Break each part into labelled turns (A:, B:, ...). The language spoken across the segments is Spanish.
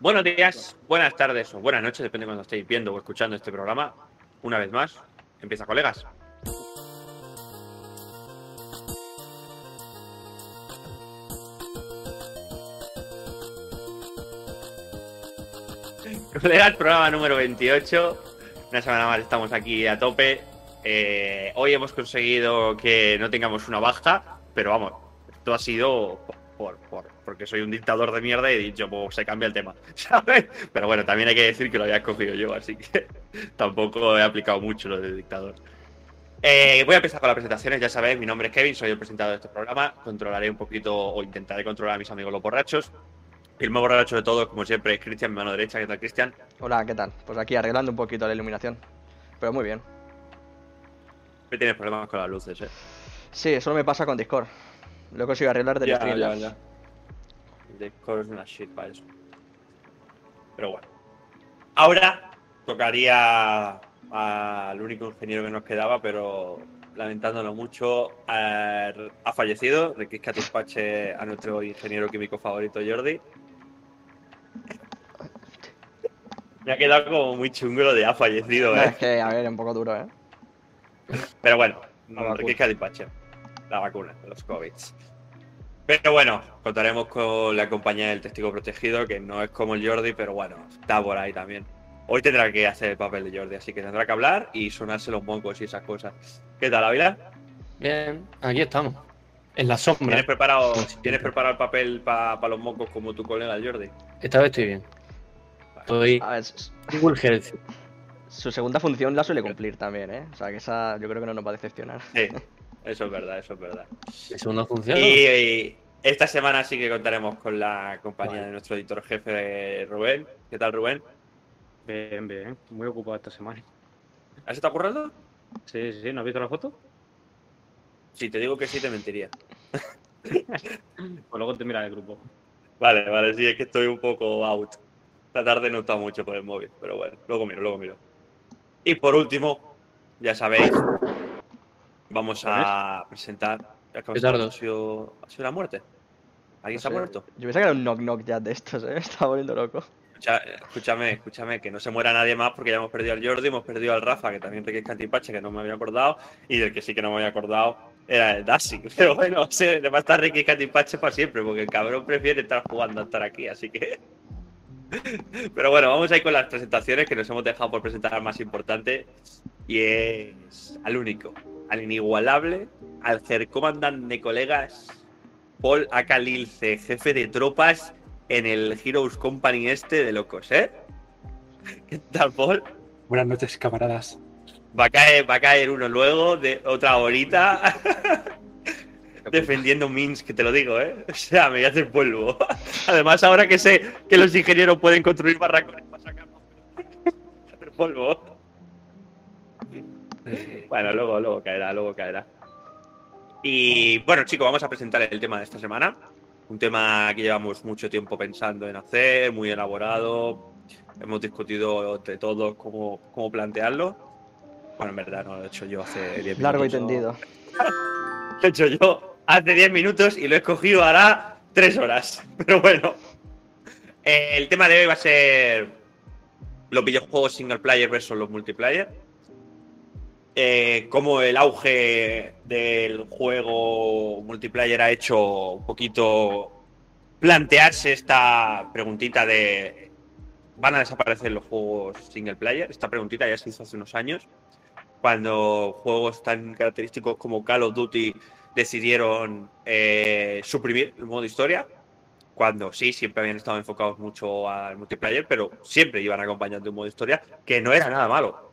A: Buenos días, buenas tardes o buenas noches, depende de cuando estéis viendo o escuchando este programa. Una vez más, empieza colegas. Colegas, programa número 28. Una semana más estamos aquí a tope. Eh, hoy hemos conseguido que no tengamos una baja, pero vamos, esto ha sido por, por- porque soy un dictador de mierda y he dicho, pues se cambia el tema, ¿sabes? Pero bueno, también hay que decir que lo había escogido yo, así que tampoco he aplicado mucho lo de dictador. Eh, voy a empezar con las presentaciones, ya sabéis, mi nombre es Kevin, soy el presentador de este programa, controlaré un poquito o intentaré controlar a mis amigos los borrachos. El más borracho de todos, como siempre, es Cristian, mi mano derecha, ¿qué tal Cristian?
B: Hola, ¿qué tal? Pues aquí arreglando un poquito la iluminación. Pero muy bien.
A: Me tienes problemas con las luces, ¿eh?
B: Sí, solo me pasa con Discord. Lo he conseguido arreglar desde Streamlabs.
A: Discord es una shit para eso. Pero bueno. Ahora tocaría al único ingeniero que nos quedaba, pero lamentándolo mucho, eh, ha fallecido. Requisca despache a nuestro ingeniero químico favorito, Jordi. Me ha quedado como muy chungo lo de ha fallecido,
B: Es
A: ¿eh?
B: que, a ver, es un poco duro, ¿eh?
A: Pero bueno,
B: vacuna.
A: Requisca despache. La vacuna de los COVID. Pero bueno, contaremos con la compañía del testigo protegido, que no es como el Jordi, pero bueno, está por ahí también. Hoy tendrá que hacer el papel de Jordi, así que tendrá que hablar y sonarse los mocos y esas cosas. ¿Qué tal, Ávila?
C: Bien, aquí estamos. En la sombra.
A: ¿Tienes preparado. ¿tienes preparado el papel para los mocos como tu colega el Jordi?
C: Esta vez estoy bien. Estoy
B: A ver, su, su segunda función la suele cumplir también, ¿eh? O sea, que esa yo creo que no nos va a decepcionar.
A: Sí, eso es verdad, eso es verdad.
C: Mi segunda función.
A: Y, y esta semana sí que contaremos con la compañía
C: Vale.
A: de nuestro editor jefe, Rubén. ¿Qué tal, Rubén?
D: Bien, bien. Muy ocupado esta semana.
A: ¿Has estado currando?
D: Sí, sí, sí. ¿No has visto la foto?
A: Si te digo que sí, te mentiría.
D: Pues luego te mira el grupo.
A: Vale, vale, sí, es que estoy un poco out. Esta tarde no he estado mucho por el móvil, pero bueno, luego miro, luego miro. Y por último, ya sabéis, vamos a presentar. ¿Ha sido, ha sido la muerte? ¿Alguien
B: No
A: se ha muerto?
B: Yo pensaba que era un knock knock ya de estos, ¿eh? Me estaba volviendo loco.
A: Escucha- escúchame, escúchame, que no se muera nadie más porque ya hemos perdido al Jordi, hemos perdido al Rafa, que también requiere Cantipache, que no me había acordado, y del que sí que no me había acordado era el Dasi. Pero bueno, se le va a estar Ricky Cantipache para siempre, porque el cabrón prefiere estar jugando a estar aquí, así que. Pero bueno, vamos a ir con las presentaciones que nos hemos dejado por presentar al más importante, y es al único, al inigualable, al comandante de colegas, Paul Akalilce, jefe de tropas en el Heroes Company este de locos, ¿eh? ¿Qué tal, Paul?
E: Buenas noches, camaradas.
A: Va a caer, va a caer uno luego de otra horita defendiendo Minsk, que te lo digo, ¿eh? O sea, me voy a hacer polvo. Además, ahora que sé que los ingenieros pueden construir barracones para sacarnos hacer polvo. Bueno, luego, luego caerá, luego caerá. Y bueno, chicos, vamos a presentar el tema de esta semana. Un tema que llevamos mucho tiempo pensando en hacer, muy elaborado. Hemos discutido entre todos cómo, cómo plantearlo. Bueno, en verdad no lo he hecho yo hace 10 minutos.
B: Largo y tendido.
A: Lo he hecho yo hace 10 minutos y lo he escogido hará 3 horas. Pero bueno. El tema de hoy va a ser los videojuegos single player versus los multiplayer. Eh, cómo el auge del juego multiplayer ha hecho un poquito plantearse esta preguntita de ¿van a desaparecer los juegos single player? Esta preguntita ya se hizo hace unos años cuando juegos tan característicos como Call of Duty decidieron eh, suprimir el modo historia. Cuando sí, siempre habían estado enfocados mucho al multiplayer, pero siempre iban acompañando un modo historia que no era nada malo.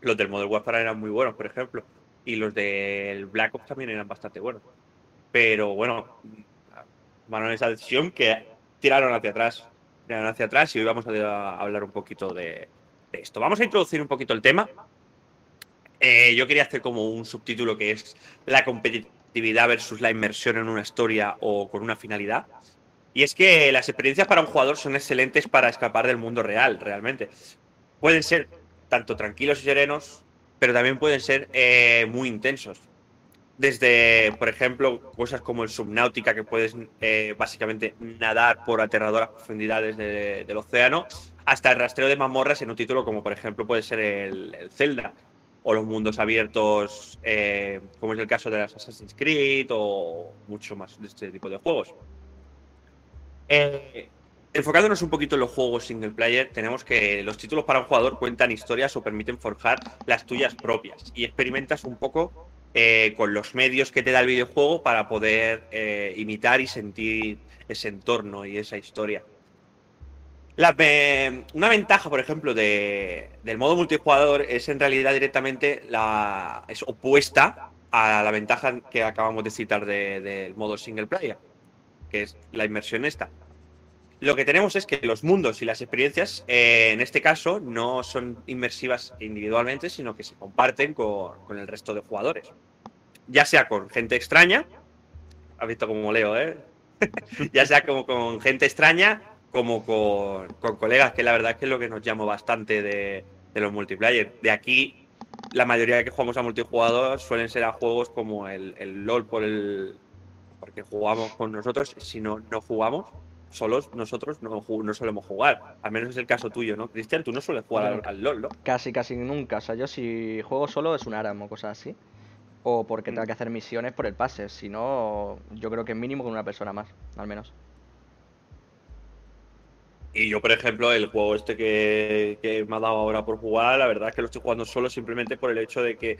A: Los del Modern Warfare eran muy buenos, por ejemplo, y los del Black Ops también eran bastante buenos. Pero bueno, tomaron esa decisión que tiraron hacia atrás. Tiraron hacia atrás y hoy vamos a, hablar un poquito de, de esto. Vamos a introducir un poquito el tema. Eh, yo quería hacer como un subtítulo que es la competitividad versus la inmersión en una historia o con una finalidad. Y es que las experiencias para un jugador son excelentes para escapar del mundo real, realmente. Pueden ser tanto tranquilos y serenos, pero también pueden ser eh, muy intensos. Desde, por ejemplo, cosas como el Subnautica, que puedes eh, básicamente nadar por aterradoras profundidades de- del océano, hasta el rastreo de mazmorras en un título como, por ejemplo, puede ser el, el Zelda, o los mundos abiertos, eh, como es el caso de las Assassin's Creed, o mucho más de este tipo de juegos. Eh, enfocándonos un poquito en los juegos single player, tenemos que los títulos para un jugador cuentan historias o permiten forjar las tuyas propias y experimentas un poco eh, con los medios que te da el videojuego para poder imitar y sentir ese entorno y esa historia. La ve- una ventaja, por ejemplo, de- del modo multijugador es en realidad directamente la, es opuesta a la ventaja que acabamos de citar de- del modo single player, que es la inmersión esta. Lo que tenemos es que los mundos y las experiencias, eh, en este caso, no son inmersivas individualmente, sino que se comparten con, con el resto de jugadores. Ya sea con gente extraña, has visto como leo, ¿eh? ya sea como con gente extraña, como con, con colegas, que la verdad es que es lo que nos llama bastante de, de los multiplayer. De aquí, la mayoría que jugamos a multijugador suelen ser a juegos como el, el LOL por el porque jugamos con nosotros, si no, no jugamos, solos nosotros no, no solemos jugar. Al menos es el caso tuyo, ¿no? Cristian, tú no sueles jugar al, al LOL, ¿no?
B: Casi, casi nunca. O sea, yo si juego solo es un ARAM o cosas así. O porque tenga
A: Mm.
B: que hacer misiones por el pase. Si no, yo creo que mínimo con una persona más, al menos.
A: Y yo, por ejemplo, el juego este que, me ha dado ahora por jugar, la verdad es que lo estoy jugando solo simplemente por el hecho de que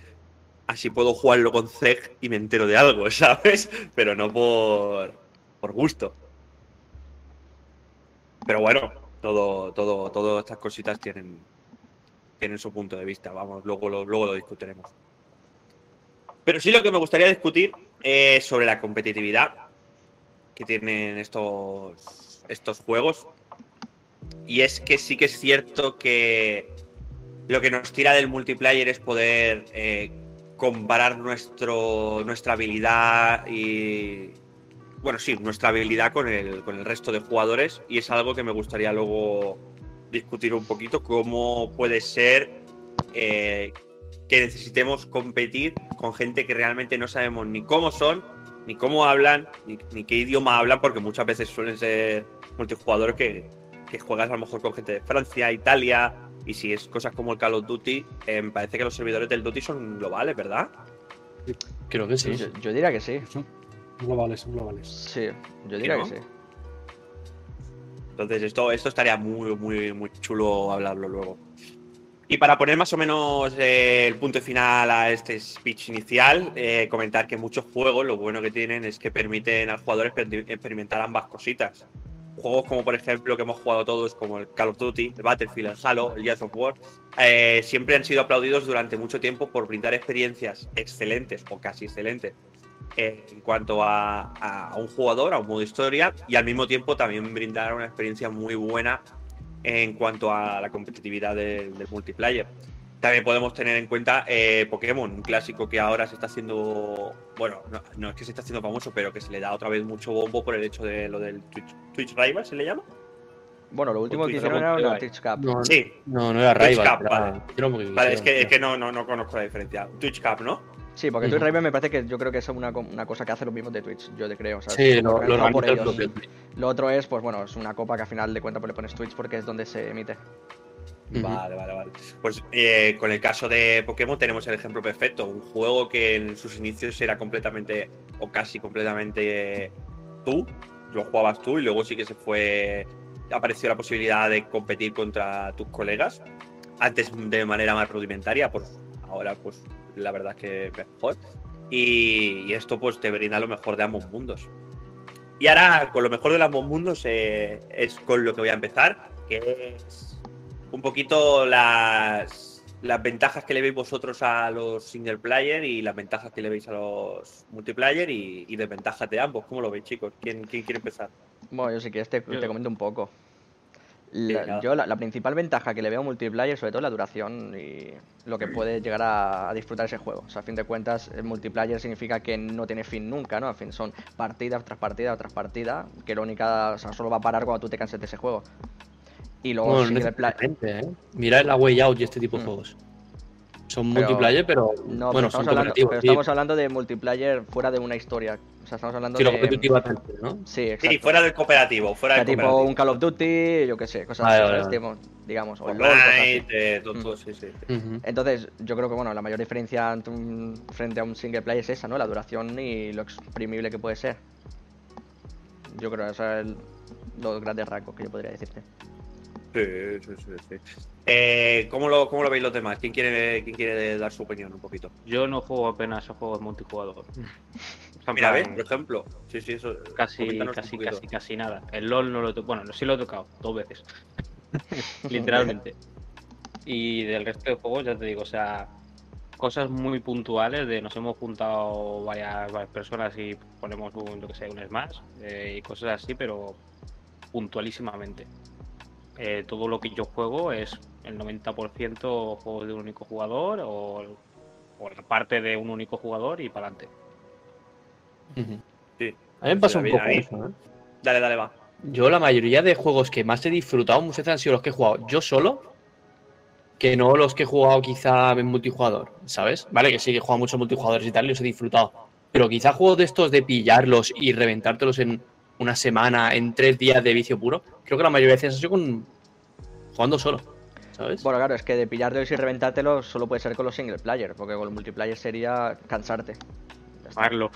A: así puedo jugarlo con Zeg y me entero de algo, ¿sabes? Pero no por, por gusto. Pero bueno, todo, todo, todas estas cositas tienen, tienen su punto de vista. Vamos, luego lo, luego lo discutiremos. Pero sí lo que me gustaría discutir es sobre la competitividad que tienen estos, estos juegos. Y es que sí que es cierto que lo que nos tira del multiplayer es poder eh, comparar nuestro, nuestra habilidad y. Bueno, sí, nuestra habilidad con el, con el resto de jugadores. Y es algo que me gustaría luego discutir un poquito. Cómo puede ser eh, que necesitemos competir con gente que realmente no sabemos ni cómo son, ni cómo hablan, ni, ni qué idioma hablan, porque muchas veces suelen ser multijugadores que, que juegas a lo mejor con gente de Francia, Italia, y si es cosas como el Call of Duty, eh, parece que los servidores del Duty son globales, ¿verdad?
C: Creo que sí.
B: Yo, yo diría que sí.
E: Son globales, son globales.
B: Sí, yo diría
A: no?
B: que sí.
A: Entonces esto, esto estaría muy, muy, muy chulo hablarlo luego. Y para poner más o menos eh, el punto final a este speech inicial, eh, comentar que muchos juegos lo bueno que tienen es que permiten al jugador exper- experimentar ambas cositas. Juegos como por ejemplo que hemos jugado todos, como el Call of Duty, el Battlefield, el Halo, el Gears of War, eh, siempre han sido aplaudidos durante mucho tiempo por brindar experiencias excelentes o casi excelentes eh, en cuanto a, un jugador, a un modo historia, y al mismo tiempo también brindar una experiencia muy buena en cuanto a la competitividad del multiplayer. También podemos tener en cuenta eh, Pokémon, un clásico que ahora se está haciendo, bueno, no, no es que se está haciendo famoso, pero que se le da otra vez mucho bombo por el hecho de lo del Twitch, Twitch Rival, ¿se le llama?
B: Bueno, lo último que hicieron era
D: Twitch
B: una
D: Live.
B: Twitch Cup.
C: No,
A: Sí,
C: no, no era
A: Twitch
C: Rival.
A: Cup,
C: era-
A: vale. es que,
C: quisieron,
A: es que no, no, no conozco la diferencia. Twitch Cup, ¿no?
B: Sí, porque. Twitch Rival me parece que yo creo que es una, una cosa que hace los mismos de Twitch, yo te creo. ¿sabes?
C: Sí, lo, lo
B: por ellos. otro es, pues bueno, es una copa que a final de cuentas pues, le pones Twitch porque es donde se emite.
A: Vale, vale, vale. Pues eh, con el caso de Pokémon tenemos el ejemplo perfecto. Un juego que en sus inicios era completamente, o casi completamente tú, lo jugabas tú y luego sí que se fue, apareció la posibilidad de competir contra tus colegas. Antes de manera más rudimentaria, pues ahora pues la verdad es que mejor. Y, y esto pues te brinda lo mejor de ambos mundos. Y ahora con lo mejor de ambos mundos eh, es con lo que voy a empezar, que es un poquito las, las ventajas que le veis vosotros a los single player y las ventajas que le veis a los multiplayer y, y desventajas de ambos. ¿Cómo lo veis, chicos? ¿Quién, quién quiere empezar?
B: Bueno, yo sí que te, te comento un poco. La- yo la, la principal ventaja que le veo a multiplayer, sobre todo, es la duración y lo que puede llegar a, a disfrutar ese juego. O sea, a fin de cuentas, el multiplayer significa que no tiene fin nunca, ¿no? En fin, son partidas tras partida tras partida, que la única, o sea, solo va a parar cuando tú te canses de ese juego. Y luego
C: Bueno, necesariamente, ¿eh? Mira la Way Out y este tipo de
B: Mm.
C: juegos. Son
B: Pero-
C: multiplayer, pero
B: No,
C: bueno,
B: pero,
C: son
B: estamos hablando,
C: cooperativos.
B: pero
C: sí.
B: estamos hablando de multiplayer fuera de una historia. O sea, estamos hablando
C: Sí, lo
B: de.
C: competitivo ¿no?
B: Sí, exacto.
A: Sí, fuera del cooperativo, fuera
B: O sea,
A: del
B: tipo
A: cooperativo.
B: un Call of Duty, yo qué sé, cosas
C: Vale,
B: así,
C: vale, vale.
B: Tipo, digamos, o.
A: Fortnite, eh, todo,
B: Mm.
A: sí.
B: Entonces, yo creo que bueno, la mayor diferencia un- frente a un single player es esa, ¿no? La duración y lo exprimible que puede ser. Yo creo que esos son los grandes rasgos que yo podría decirte.
A: Sí, sí, sí, sí. Eh, ¿cómo, lo, ¿Cómo lo veis los demás? ¿Quién quiere, ¿Quién quiere dar su opinión un poquito?
D: Yo no juego apenas a juegos multijugador. Sea,
A: Mira, ¿ves? Por ejemplo. Sí, sí, eso.
D: Casi, casi, casi, casi nada. El LOL no lo he tocado. Bueno, sí lo he tocado, dos veces. Literalmente. Y del resto de juegos, ya te digo, o sea, cosas muy puntuales de nos hemos juntado varias, varias personas y ponemos un, yo que sé, un Smash eh, y cosas así, pero puntualísimamente. Eh, todo lo que yo juego es el 90% juegos de un único jugador o, o la parte de un único jugador y para adelante.
A: Sí.
C: A mí me pasa un poco eso, ¿eh?
A: Dale, dale, va.
C: Yo la mayoría de juegos que más he disfrutado muchas veces han sido los que he jugado yo solo, que no los que he jugado quizá en multijugador, ¿sabes? Vale, que sí que he jugado muchos multijugadores y tal y los he disfrutado. Pero quizá juegos de estos de pillarlos y reventártelos en una semana, en tres días de vicio puro, creo que la mayoría de veces ha sido con... jugando solo, ¿sabes?
B: Bueno, claro, es que de pillártelos y reventártelos solo puede ser con los single player, porque con el multiplayer sería cansarte. Ya está.
D: Marlo.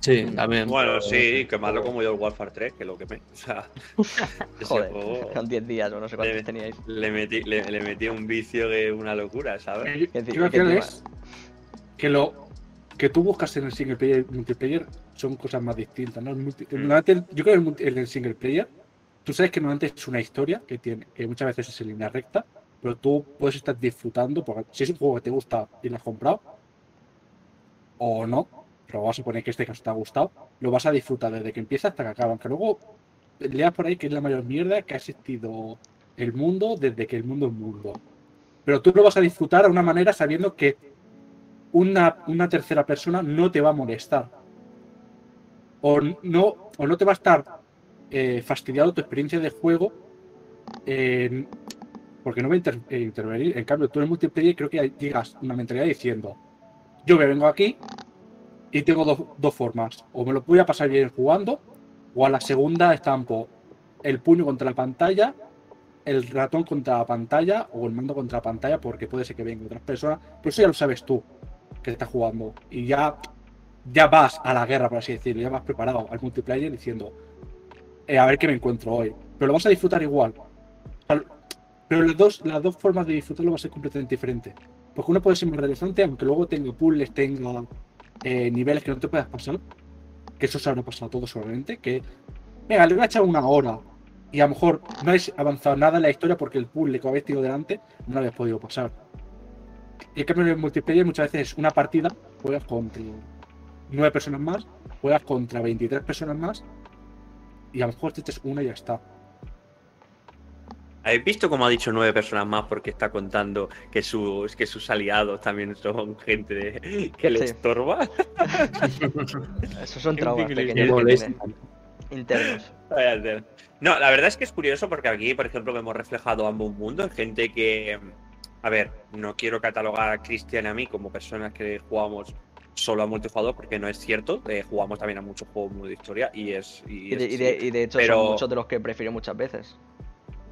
C: sí, también.
A: Bueno, sí, quemarlo como yo el Warfare 3, que lo quemé. O sea,
B: Joder,
A: juego
B: con 10 días o no sé cuántos
A: Debe-
B: teníais.
A: le metí, le, le metí un vicio que una locura, ¿sabes?
B: Que
E: final
B: encima-
E: es que lo que tú buscas en el single player y multiplayer son cosas más distintas, ¿no? El multi-
B: Mm.
E: el- yo creo que el multi- en el single player, tú sabes que normalmente es una historia que tiene, que muchas veces es en línea recta, pero tú puedes estar disfrutando, porque si es un juego que te gusta y lo has comprado, o no, pero vamos a suponer que este caso te ha gustado, lo vas a disfrutar desde que empieza hasta que acaba, aunque luego leas por ahí que es la mayor mierda que ha existido el mundo desde que el mundo es mundo. Pero tú lo vas a disfrutar de una manera sabiendo que una, una tercera persona no te va a molestar. O no, o no te va a estar eh, fastidiando tu experiencia de juego en- porque no va a eh, intervenir. En cambio, tú en multiplayer creo que llegas una mentalidad diciendo, yo me vengo aquí y tengo dos, dos formas. O me lo voy a pasar bien jugando, o a la segunda estampo el puño contra la pantalla, el ratón contra la pantalla o el mando contra la pantalla, porque puede ser que vengan otras personas. Pero eso ya lo sabes tú que estás jugando. Y ya, ya vas a la guerra, por así decirlo, ya vas preparado al multiplayer diciendo, eh, a ver qué me encuentro hoy. Pero lo vas a disfrutar igual. Pero las dos, las dos formas de disfrutarlo va a ser completamente diferente. Porque uno puede ser más relevante, aunque luego tenga puzzles, tenga eh, niveles que no te puedas pasar. Que eso se habrá pasado a todos seguramente. Que, venga, le voy a echar una hora. Y a lo mejor no has avanzado nada en la historia porque el puzzle que habéis tenido delante no lo habéis podido pasar. Y en cambio en multiplayer muchas veces una partida juegas contra nueve personas más, juegas contra 23 personas más y a lo mejor te echas una y ya está.
A: ¿Habéis visto cómo ha dicho nueve personas más porque está contando que sus, que sus aliados también son gente de- que le
B: Sí.
A: estorba?
B: Esos son traumas pequeños internos.
A: No, la verdad es que es curioso porque aquí, por ejemplo, vemos reflejado ambos mundos. Gente que, a ver, no quiero catalogar a Cristian y a mí como personas que jugamos solo a multijugador porque no es cierto. Eh, jugamos también a muchos juegos de historia y es. Y,
B: Y de,
A: es
B: y de-
A: así.
B: y de hecho
A: Pero-
B: son muchos de los que prefiero muchas veces.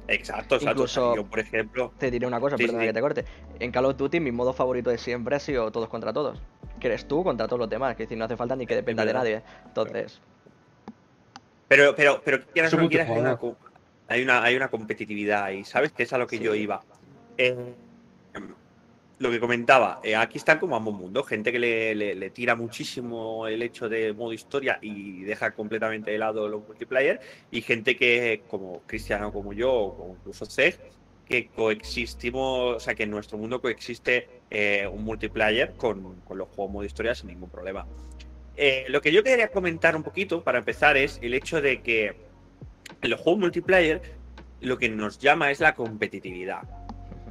A: Exacto, exacto. O sea,
B: incluso-
A: yo, por ejemplo,
B: Te diré una cosa,
A: Sí,
B: perdona
A: sí.
B: que te corte. En Call of Duty mi modo favorito de siempre ha sido todos contra todos. Que eres tú contra todos los demás, que es decir, no hace falta ni que dependa de nadie. Entonces,
A: Pero, pero, pero quieras no quieras, hay una, hay una, hay una competitividad y sabes que es a lo que
B: Sí.
A: yo iba. Eh, lo que comentaba, eh, aquí están como ambos mundos, gente que le, tira muchísimo el hecho de modo historia y deja completamente de lado los multiplayer, y gente que, como Cristiano, como yo, o incluso Zeg, que coexistimos, o sea, que en nuestro mundo coexiste eh, un multiplayer con, con los juegos modo historia sin ningún problema. Eh, lo que yo quería comentar un poquito para empezar es el hecho de que en los juegos multiplayer lo que nos llama es la competitividad.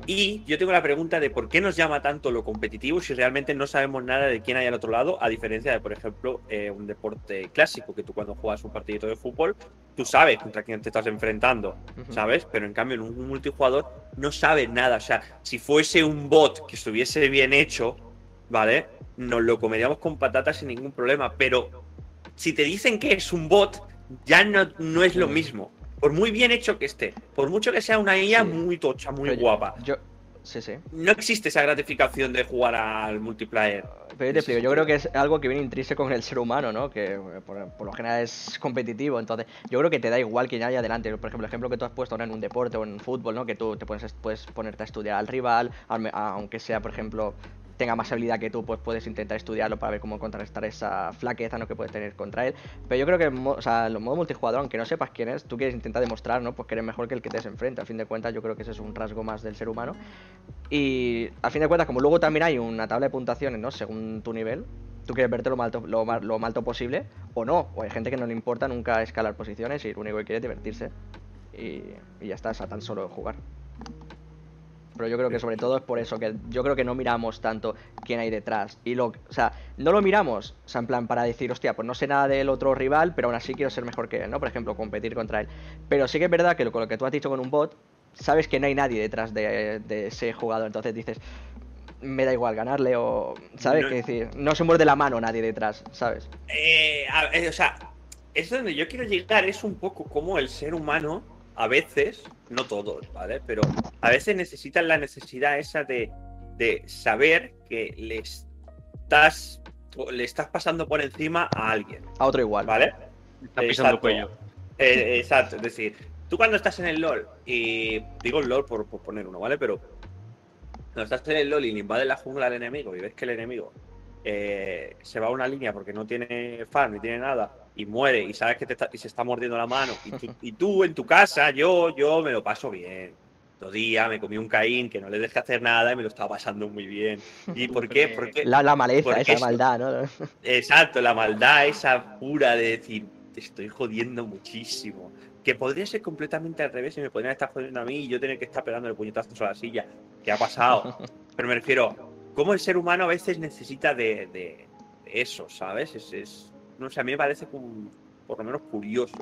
A: Y yo tengo la pregunta de por qué nos llama tanto lo competitivo si realmente no sabemos nada de quién hay al otro lado, a diferencia de, por ejemplo, eh, un deporte clásico, que tú cuando juegas un partidito de fútbol, tú sabes contra quién te estás enfrentando. ¿sabes? Pero en cambio en un multijugador no sabes nada. O sea, si fuese un bot que estuviese bien hecho, ¿vale? Nos lo comeríamos con patatas sin ningún problema. Pero si te dicen que es un bot, ya no, no es lo
B: Mm.
A: mismo. Por muy bien hecho que esté, por mucho que sea una IA
B: Sí.
A: muy tocha, muy
B: Pero
A: guapa,
B: Yo, sí, sí.
A: no existe esa gratificación de jugar al multiplayer.
B: Pero yo te explico, yo creo que es algo que viene intrínseco con el ser humano, ¿no? Que eh, por, por lo general es competitivo, entonces yo creo que te da igual quién haya delante. Por ejemplo, el ejemplo que tú has puesto ahora en un deporte o en fútbol, ¿no? Que tú te pones, puedes ponerte a estudiar al rival, al- aunque sea, por ejemplo, tenga más habilidad que tú, pues puedes intentar estudiarlo para ver cómo contrarrestar esa flaqueza ¿no? que puedes tener contra él. Pero yo creo que o sea, los modo multijugador, aunque no sepas quién es, tú quieres intentar demostrar, ¿no? Pues que eres mejor que el que te enfrenta. A fin de cuentas, yo creo que ese es un rasgo más del ser humano. Y a fin de cuentas, como luego también hay una tabla de puntuaciones, ¿no? Según tu nivel, tú quieres verte lo más alto, lo, más alto posible o no. O hay gente que no le importa nunca escalar posiciones y lo único que quiere es divertirse. Y, y ya está, es a tan solo jugar. Pero yo creo que sobre todo es por eso, que yo creo que no miramos tanto quién hay detrás. Y lo, o sea, no lo miramos, o sea, en plan para decir, hostia, pues no sé nada del otro rival, pero aún así quiero ser mejor que él, ¿no? Por ejemplo, competir contra él. Pero sí que es verdad que lo, con lo que tú has dicho con un bot, sabes que no hay nadie detrás de, de ese jugador. Entonces dices, me da igual ganarle o, ¿sabes?
A: No-
B: Que decir, no se muerde la mano nadie detrás, ¿sabes?
A: Eh, a- eh, o sea, es donde yo quiero llegar, es un poco como el ser humano, a veces, no todos, ¿vale? Pero a veces necesitan la necesidad esa de, de saber que le estás, o le estás pasando por encima a alguien,
B: A otro igual.
A: ¿vale?
D: Está pisando
A: Exacto.
D: cuello.
A: Eh, exacto, es decir, tú cuando estás en el LOL, y digo el LOL por, por poner uno, ¿vale? Pero cuando estás en el LOL y le invades la jungla al enemigo y ves que el enemigo eh, se va a una línea porque no tiene farm ni tiene nada y muere y sabes que te está- y se está mordiendo la mano y tú, y tú en tu casa, yo, yo me lo paso bien. Todo día me comí un caín que no le dejé hacer nada y me lo estaba pasando muy bien. ¿Y por qué? Porque
B: La, la maleza,
A: Porque
B: esa maldad, ¿no?
A: Exacto, la maldad esa pura de decir, te estoy jodiendo muchísimo. Que podría ser completamente al revés y me podrían estar jodiendo a mí y yo tener que estar pegándole puñetazos a la silla. que ha pasado? Pero me refiero, cómo el ser humano a veces necesita de, de- de eso, ¿sabes? Es, es- no sé, a mí me parece por lo menos curioso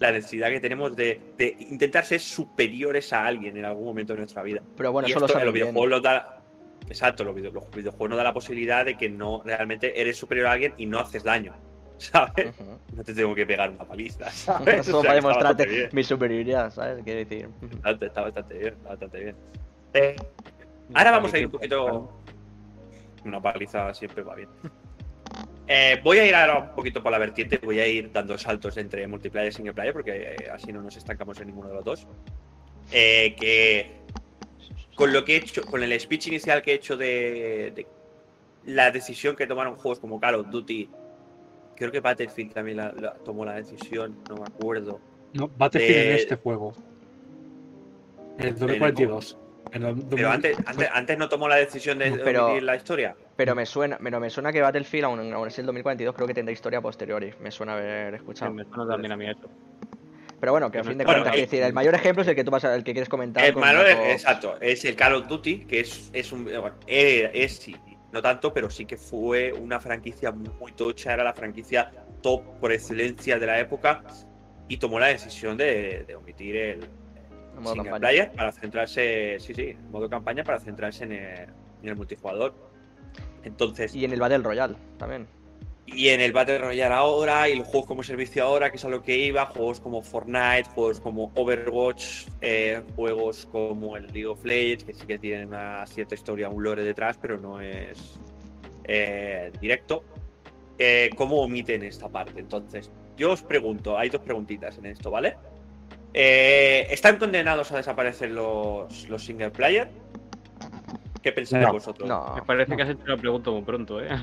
A: la necesidad que tenemos de, de intentar ser superiores a alguien en algún momento de nuestra vida.
B: Pero bueno,
A: Y
B: eso lo
A: esto
B: saben
A: los videojuegos nos da. Exacto, los, video- los videojuegos nos da la posibilidad de que no realmente eres superior a alguien y no haces daño. ¿Sabes?
B: Ujú.
A: No te tengo que pegar una paliza, ¿sabes?
B: Solo
A: O sea,
B: para demostrarte mi superioridad, ¿sabes? Quiero decir.
A: Está, está bastante bien, está bastante bien. Eh, ahora vamos a ir un poquito. Una paliza siempre va bien. Eh, voy a ir ahora un poquito por la vertiente, voy a ir dando saltos entre multiplayer y single player, porque eh, así no nos estancamos en ninguno de los dos. Eh, que con lo que he hecho, con el speech inicial que he hecho de, de la decisión que tomaron juegos como Call of Duty, creo que Battlefield también la- la- tomó la decisión, no me acuerdo.
E: No, Battlefield en este juego. En el 2042.
A: Pero
E: 2000
A: antes, antes, antes no tomó la decisión de
B: Pero-
A: omitir la historia.
B: Pero me suena, pero me suena que Battlefield, aún, aún es el 2042, creo que tendrá historia posteriori. Me suena haber
D: Sí,
B: escuchado.
D: me suena también a mí eso.
B: Pero bueno, que a fin de
A: bueno,
B: cuentas,
A: eh,
B: es decir, el mayor ejemplo es el que tú vas a, el que quieres comentar.
A: El exacto, es el Call of Duty, que es, es un. eh, Bueno, era- es, sí, no tanto, pero sí que fue una franquicia muy tocha, era la franquicia top por excelencia de la época y tomó la decisión de, de omitir el,
B: en modo
A: single
B: campaña.
A: player para centrarse, sí, sí, en modo campaña para centrarse en el, en el multijugador. Entonces,
B: Y en el Battle Royale también.
A: Y en el Battle Royale ahora, y los juegos como servicio ahora, que es a lo que iba, juegos como Fortnite, juegos como Overwatch, eh, juegos como el League of Legends, que sí que tienen una cierta historia, un lore detrás, pero no es eh, directo. Eh, ¿Cómo omiten esta parte? Entonces, yo os pregunto, hay dos preguntitas en esto, ¿vale? Eh, ¿Están condenados a desaparecer los, los single player? ¿Qué pensáis
C: No,
A: vosotros?
B: No.
D: Me parece que has hecho la pregunta muy pronto, ¿eh?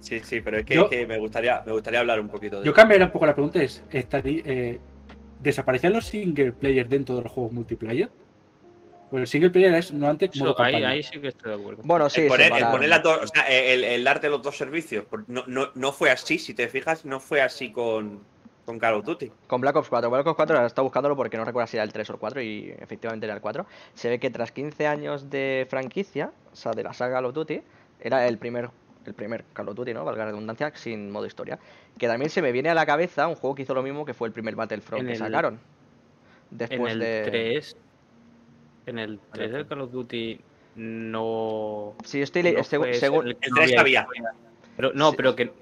A: Sí, sí, pero es que,
E: Yo-
A: que me, gustaría, me gustaría hablar un poquito de
E: Yo cambiaría un poco la pregunta: es, ¿estaría, eh, ¿desaparecían los single player dentro de los juegos multiplayer? Pues el single player es no antes modo
D: Eso, ahí, sí que estoy de acuerdo.
B: Bueno, sí,
A: el poner, el poner las dos- o sea, el, el darte los dos servicios. No, no, no fue así, si te fijas, no fue así con, con Call of Duty.
B: Con Black Ops 4. Black Ops 4 está buscándolo porque no recuerdo si era el 3 o el 4 y efectivamente era el 4. Se ve que tras 15 años de franquicia, o sea, de la saga Call of Duty, era el primer el primer Call of Duty, ¿no? Valga la redundancia, sin modo historia. Que también se me viene a la cabeza un juego que hizo lo mismo que fue el primer Battlefront
D: En
B: que
D: el-
B: sacaron.
D: En
B: Después
D: el
B: de.
D: 3. En el 3 del Call of Duty no.
B: Sí, estoy
D: no
B: según-
D: en el
A: El
D: no
A: 3 había.
D: Pero, no,
B: Sí.
D: pero que.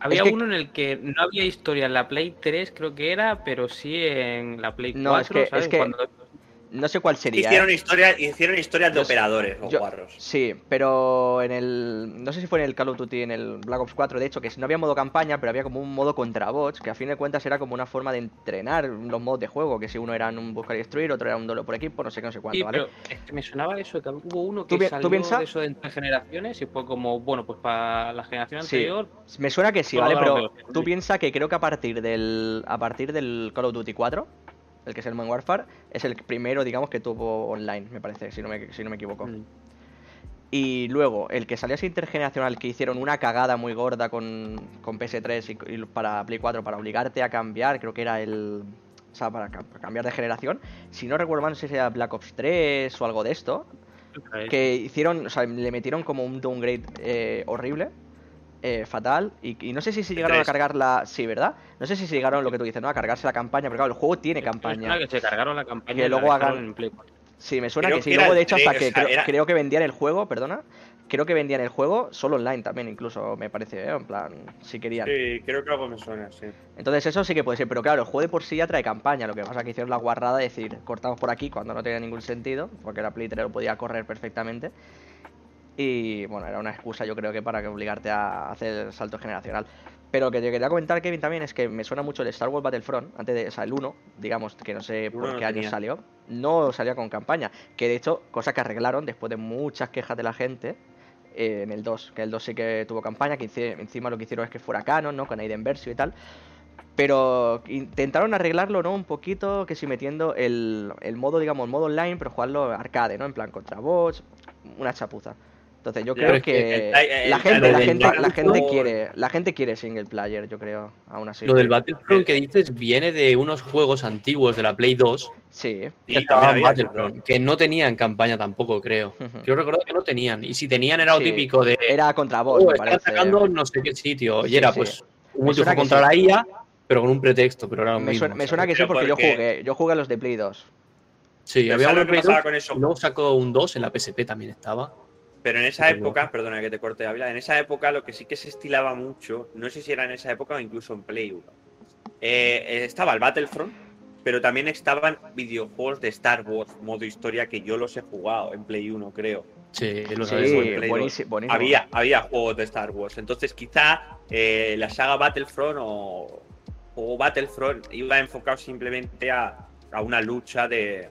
D: Había
B: que-
D: uno en el que no había historia en la Play 3, creo que era, pero sí en la Play 4.
B: No, es que-
D: ¿sabes?
B: es que-
D: Cuando-
B: No sé cuál sería.
A: Hicieron,
B: ¿eh?
A: historias, hicieron historias de
B: Yo-
A: operadores, los guarros.
B: Sí, pero en el. No sé si fue en el Call of Duty, en el Black Ops 4, de hecho, que no había modo campaña, pero había como un modo contra bots, que a fin de cuentas era como una forma de entrenar los modos de juego, que si uno era un buscar y destruir, otro era un duelo por equipo, no sé qué, no sé cuánto,
D: Sí,
B: ¿vale?
D: pero es que me sonaba eso, que hubo uno
B: ¿Tú
D: que
B: tú
D: salió
B: piensa?
D: de eso de entre generaciones y fue como, bueno, pues para la generación
B: Sí.
D: anterior,
B: Me suena que sí, ¿vale? pero- tú piensas que creo que a partir del. A partir del Call of Duty 4, el que es el Modern Warfare, es el primero, digamos, que tuvo online, me parece, si no me, si no me equivoco.
D: mm,
B: Y luego, el que salió así intergeneracional, que hicieron una cagada muy gorda con, con PS3 y, y para Play 4 para obligarte a cambiar, creo que era el. O sea, para cambiar de generación. Si no recuerdo mal, no sé si era Black Ops 3 o algo de esto. Que hicieron, o sea, le metieron como un downgrade eh, horrible, eh, fatal. Y, y no sé si se llegaron a cargar la. Sí, ¿verdad? No sé si se llegaron lo que tú dices, ¿no? A cargarse la campaña, pero claro, el juego tiene campaña.
D: que se cargaron la campaña
B: Que luego hagan-
D: en Play 4.
B: Sí, me suena
A: Creo
B: que sí. Luego, de hecho, hasta
A: 3,
B: que
A: o sea,
B: creo,
A: era-
B: creo que vendían el juego, perdona. Creo que vendían el juego solo online también, incluso, me parece, ¿eh? En plan, si querían.
A: Sí, creo que algo me suena, sí.
B: Entonces, eso sí que puede ser, pero claro, el juego de por sí ya trae campaña. Lo que pasa es que hicieron la guarrada de decir, cortamos por aquí cuando no tenía ningún sentido, porque la Play 3 lo podía correr perfectamente. Y bueno, era una excusa, yo creo que para obligarte a hacer el salto generacional. Pero lo que te quería comentar, Kevin, también es que me suena mucho el Star Wars Battlefront, antes de, o sea, el 1, digamos, que no sé por
A: no
B: qué año salió, no salía con campaña. Que de hecho, cosa que arreglaron después de muchas quejas de la gente eh, en el 2, que el 2 sí que tuvo campaña, que enci- encima lo que hicieron es que fuera canon, ¿no? Con Aiden Versio y tal. Pero intentaron arreglarlo, ¿no? Un poquito, que si metiendo el, el modo, digamos, el modo online, pero jugarlo arcade, ¿no? En plan contra bots, una chapuza. Entonces yo creo
A: que
B: que
A: el- el-
B: la gente, la gente, la gente quiere, la gente quiere single player, yo creo, aún así.
C: Lo del Battlefront que dices viene de unos juegos antiguos de la Play 2
B: Sí.
A: También había,
C: Battlefront, que no tenían campaña tampoco, creo. Yo recuerdo que no tenían. Y si tenían era lo
B: Sí.
C: típico de.
B: Era contra bots,
C: Oh,
B: me parece.
C: atacando no sé qué sitio.
B: Sí,
C: y era
B: sí.
C: pues un
B: que
C: contra
B: sí.
C: la IA, pero con un pretexto. Pero era lo
B: Me
C: mismo,
B: suena, me suena que sí
A: Pero
B: porque yo
A: porque-
B: jugué, yo jugué a los de Play 2.
C: Sí, había
A: ¿sabes
C: uno
A: lo
C: en
A: que
C: Play
A: pasaba
C: 2,
A: con eso?
C: y luego sacó un 2 en la PSP también estaba.
A: Pero en esa época, perdona que te corte Ávila, en esa época lo que sí que se estilaba mucho, no sé si era en esa época o incluso en Play 1, eh, estaba el Battlefront, pero también estaban videojuegos de Star Wars, modo historia, que yo los he jugado en Play 1, creo.
C: Sí, lo
B: Sí,
C: sabes.
A: en Play
B: buenísimo, buenísimo.
A: Había, había juegos de Star Wars. Entonces, quizá eh, la saga Battlefront o, o Battlefront iba enfocado simplemente a, a una lucha de.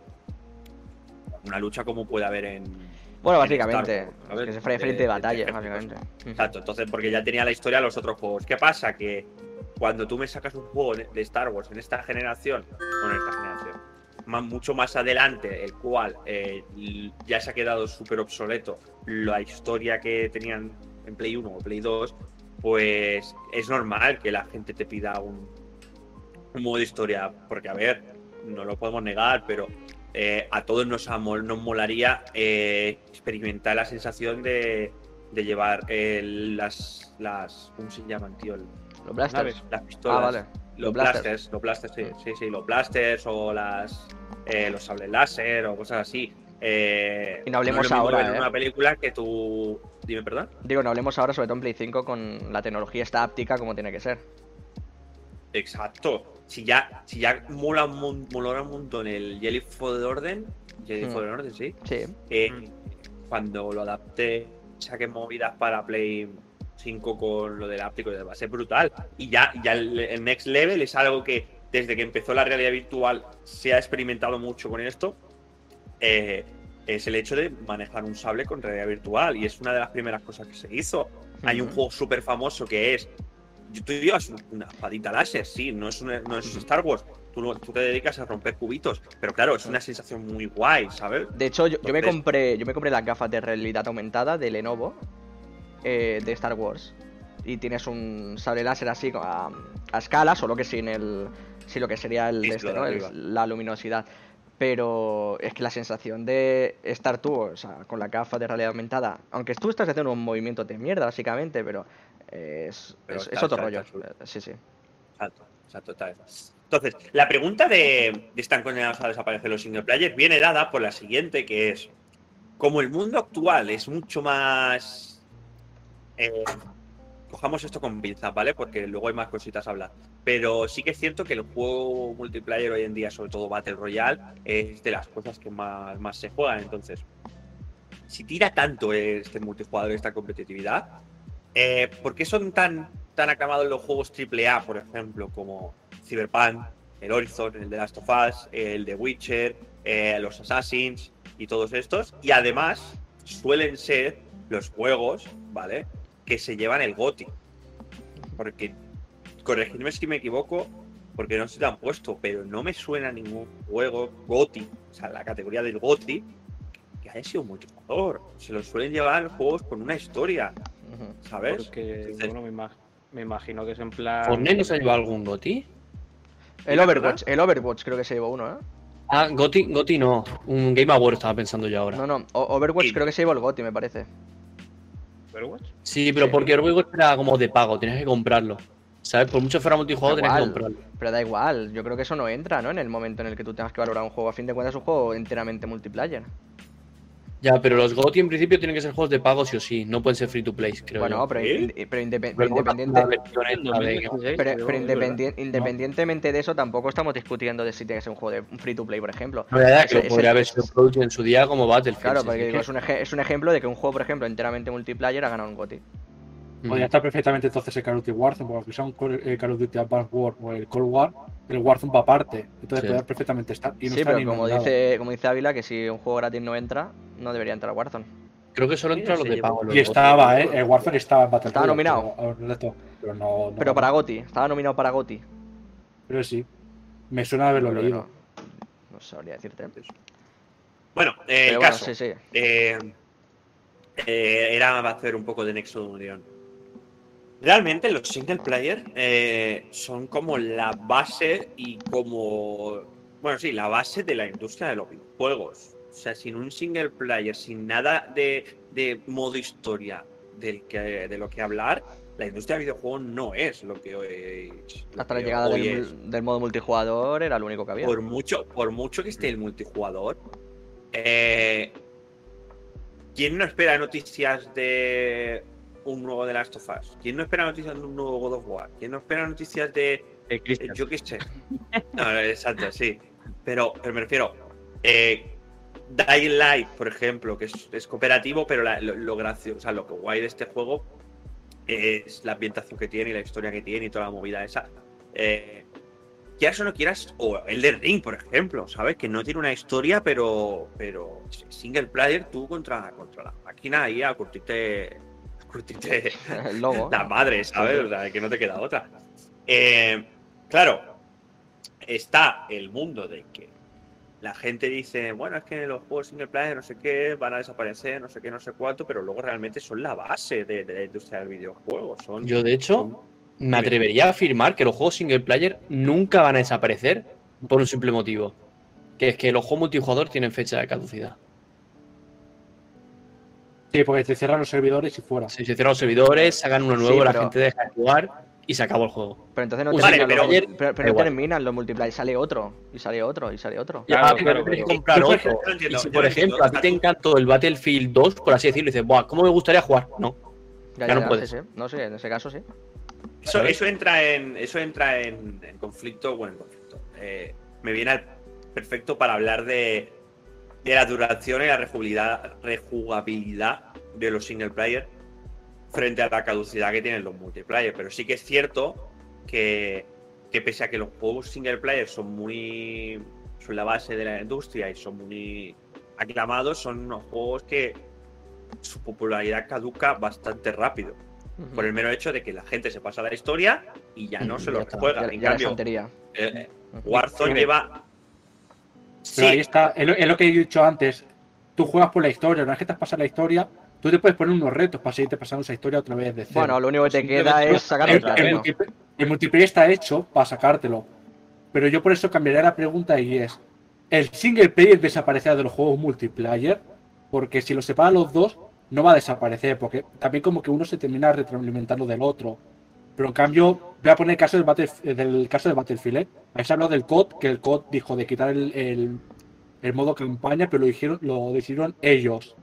A: Una lucha como puede haber en.
B: Bueno,
A: Star
B: básicamente,
A: ¿sabes?
B: que se frente de
A: de
B: batalla,
A: ejércitos.
B: básicamente.
A: Exacto, entonces, porque ya tenía la historia de los otros juegos. ¿Qué pasa? Que cuando tú me sacas un juego de Star Wars en esta generación, bueno, en esta generación, más, mucho más adelante, el cual eh, ya se ha quedado súper obsoleto la historia que tenían en Play 1 o Play 2, pues es normal que la gente te pida un, un modo de historia, porque a ver, no lo podemos negar, pero eh, a todos nos, amol- nos molaría eh, experimentar la sensación de, de llevar eh, las, las. ¿Cómo se llaman, tío? El-
B: Los blasters.
A: Las pistolas.
B: Ah, vale.
A: Los
B: Los blasters.
A: blasters, los blasters, sí,
B: Mm.
A: sí, sí, los blasters o las eh, los sables láser o cosas así. Eh,
B: Y no hablemos ahora,
A: en una película que tú. Dime, perdón.
B: Digo, no hablemos ahora sobre todo en Play 5 con la tecnología esta áptica como tiene que ser.
A: Exacto. Si ya, si ya mola mola un montón el Jelly for the Orden, Jelly
B: Mm.
A: for the Orden, sí.
B: Sí.
A: eh,
D: Mm.
A: cuando lo adapté, saqué movidas para Play 5 con lo del áptico, va a ser brutal. Y ya, ya el, el Next Level es algo que desde que empezó la realidad virtual se ha experimentado mucho con esto. eh, es el hecho de manejar un sable con realidad virtual y es una de las primeras cosas que se hizo. Hay un
B: Ujú.
A: juego súper famoso que es. Tú llevas una espadita láser, sí, no es, una- no es Star Wars. Tú, tú te dedicas a romper cubitos, pero claro, es una sensación muy guay, ¿sabes?
B: De hecho, yo, yo me compré yo me compré las gafas de realidad aumentada de Lenovo eh, de Star Wars. y tienes un sable láser así a, a escala, solo que sin el. sin lo que sería el, este, ¿no? El- la luminosidad. Pero es que la sensación de estar tú, o sea, con la gafa de realidad aumentada, aunque tú estás haciendo un movimiento de mierda, básicamente, pero es,
A: Pero
B: es,
A: está-
B: es otro
A: está-
B: rollo.
A: está.
B: Eh, Sí, sí.
A: Exacto, exacto. Entonces, la pregunta de, de ¿están condenados a desaparecer los single players? viene dada por la siguiente, que es, como el mundo actual es mucho más... eh, cojamos esto con pinzas, ¿vale? Porque luego hay más cositas a hablar. Pero sí que es cierto que el juego multiplayer hoy en día, sobre todo Battle Royale, es de las cosas que más, más se juegan. Entonces, si tira tanto este multijugador, esta competitividad, eh, ¿por qué son tan, tan aclamados los juegos AAA, por ejemplo, como Cyberpunk, el Horizon, el de Last of Us, el de Witcher, eh, los Assassins y todos estos? Y además suelen ser los juegos, ¿vale? Que se llevan el GOTI. Porque, corregidme si me equivoco, porque no se te han puesto, pero no me suena ningún juego GOTI, o sea, la categoría del GOTI, que haya sido multijugador. Se los suelen llevar juegos con una historia. ¿Sabes?
D: Porque,
A: Entonces-
D: bueno, me, imag- me imagino que es en plan.
C: ¿Fortnite no se ha llevado algún Goti?
B: El. Overwatch, el Overwatch creo que se llevó uno, ¿eh?
C: Ah, Goti, Goti no. Un Game Award estaba pensando yo ahora.
B: No, no, O- Overwatch
A: Sí.
B: creo que se llevó el GOTY, me parece.
D: Overwatch.
C: Sí, pero
B: Sí.
C: porque juego era como de pago, tenías que comprarlo. ¿Sabes? Por mucho fuera multijugador, tenías que comprarlo.
B: Pero da igual, yo creo que eso no entra, ¿no? En el momento en el que tú tengas que valorar un juego. A fin de cuentas es un juego enteramente multiplayer.
C: Ya, pero los GOTY en principio tienen que ser juegos de pago sí o sí, no pueden ser free to play, creo
B: bueno,
C: yo.
B: pero, in- pero independiente,
C: la versión esta de-
D: 2016,
B: pero,
D: creo,
B: pero
D: es verdad.
B: independien- independientemente de eso, tampoco estamos discutiendo de si tiene que ser un juego de un free to play, por ejemplo.
C: No, ya, ya, que
B: Ese-
C: lo
B: ese-
C: podría haber sido producido en su día como Battlefield.
B: Claro, porque
C: sí,
B: digo,
C: que-
B: es, un eje- es un ejemplo de que un juego, por ejemplo, enteramente multiplayer ha ganado un GOTY.
E: Podría estar perfectamente entonces el Call of Duty Warzone, porque aunque sea un Call, of Duty Advanced War o el Cold War, el Warzone va aparte. Entonces
C: Sí.
E: podría perfectamente estar. Y no
B: sí,
E: está
B: pero
E: ni
B: como dice, como dice Ávila, que si un juego gratis no entra, no debería entrar a Warzone.
C: Creo que solo
A: Sí,
C: entra los de pago.
E: Y estaba, ¿eh? El Warzone estaba en Battle
B: Estaba nominado.
E: Pero, pero no, no
B: Pero para GOTY, estaba nominado para GOTY.
E: Pero sí. Me suena haberlo
B: Pero
E: leído.
B: No, no sabría decirte.
A: Bueno, eh, el
B: bueno,
A: caso.
B: sí, sí.
A: eh, eh, era hacer un poco de nexo de unión. Realmente los single player eh, son como la base y como, bueno, sí, la base de la industria de los videojuegos. O sea, sin un single player, sin nada de, de modo historia del que, de lo que hablar, la industria de videojuegos no es lo que hoy lo
B: Hasta la llegada del, del modo multijugador era lo único que había.
A: por mucho, por mucho que esté el multijugador, eh, ¿quién no espera noticias de un nuevo The Last of Us? ¿Quién no espera noticias de un nuevo God of War? ¿Quién no espera noticias de,
D: Eh,
A: eh, yo qué sé? No, exacto, sí. Pero, pero me refiero, eh, Dying Light, por ejemplo, que es, es cooperativo, pero la- lo, lo gracioso, o sea, lo que guay de este juego es la ambientación que tiene y la historia que tiene y toda la movida esa. Eh, quieras o no quieras, o el de Ring, por ejemplo, ¿sabes? Que no tiene una historia, pero, pero single player tú contra, contra la máquina ahí a curtirte, curtirte
B: el logo.
A: la madre, ¿sabes? O sea, que no te queda otra. Eh, claro, está el mundo de que la gente dice, bueno, es que los juegos single player no sé qué van a desaparecer, no sé qué, no sé cuánto, pero luego realmente son la base de, de la industria del videojuego. Son,
C: Yo, de hecho,
A: son-
C: me atrevería a afirmar que los juegos single player nunca van a desaparecer por un simple motivo. Que es que los juegos multijugador tienen fecha de caducidad.
E: Sí, porque te cierran los servidores y fuera.
C: Si se cierran los servidores, sacan uno
B: Sí,
C: nuevo, la gente deja de jugar y se acabó el juego.
B: Pero entonces no
C: Vale,
B: terminan,
A: pero
B: los,
C: ayer-
B: pero, pero no terminan los multiplayer, sale otro, y sale otro, y sale otro.
C: Ya,
D: Claro,
C: pero
D: claro,
C: comprar otro.
A: entiendo,
C: Y si, por ejemplo,
A: entiendo,
C: a ti te encantó el Battlefield 2, por así decirlo, y dices, Buah, ¿cómo me gustaría jugar? No.
B: Ya,
C: ya
B: ya,
C: no puedes.
B: sí, sí. No sé, en ese caso sí.
A: Eso, eso entra en eso entra en, en conflicto, bueno, en conflicto. Eh, me viene al perfecto para hablar de, de la duración y la rejugabilidad, rejugabilidad de los single player frente a la caducidad que tienen los multiplayer. Pero sí que es cierto que, que pese a que los juegos single player son muy son la base de la industria y son muy aclamados, son unos juegos que su popularidad caduca bastante rápido por el mero hecho de que la gente se pasa la historia y ya no
C: Mm,
A: se
C: ya
A: lo
C: está.
A: juega.
B: Ya,
A: en
B: ya la
A: cambio, eh. Warzone
E: Sí.
A: Sí,
E: Pero ahí está, es lo, es lo que he dicho antes. Tú juegas por la historia, una vez que te has pasado la historia, tú te puedes poner unos retos para seguirte pasando esa historia otra vez de cero.
B: Bueno, lo único que te queda es sacar
E: el,
B: el
E: el el multiplayer está hecho para sacártelo. Pero yo por eso cambiaría la pregunta y es: ¿el single player desaparecerá de los juegos multiplayer? Porque si lo separan los dos, no va a desaparecer. Porque también, como que uno se termina retroalimentando del otro. Pero en cambio, voy a poner el caso del, Battlef- eh, del caso de Battlefield. ¿eh? Habéis hablado del COD, que el COD dijo de quitar el, el- el modo campaña, pero lo, dijeron, lo decidieron ellos.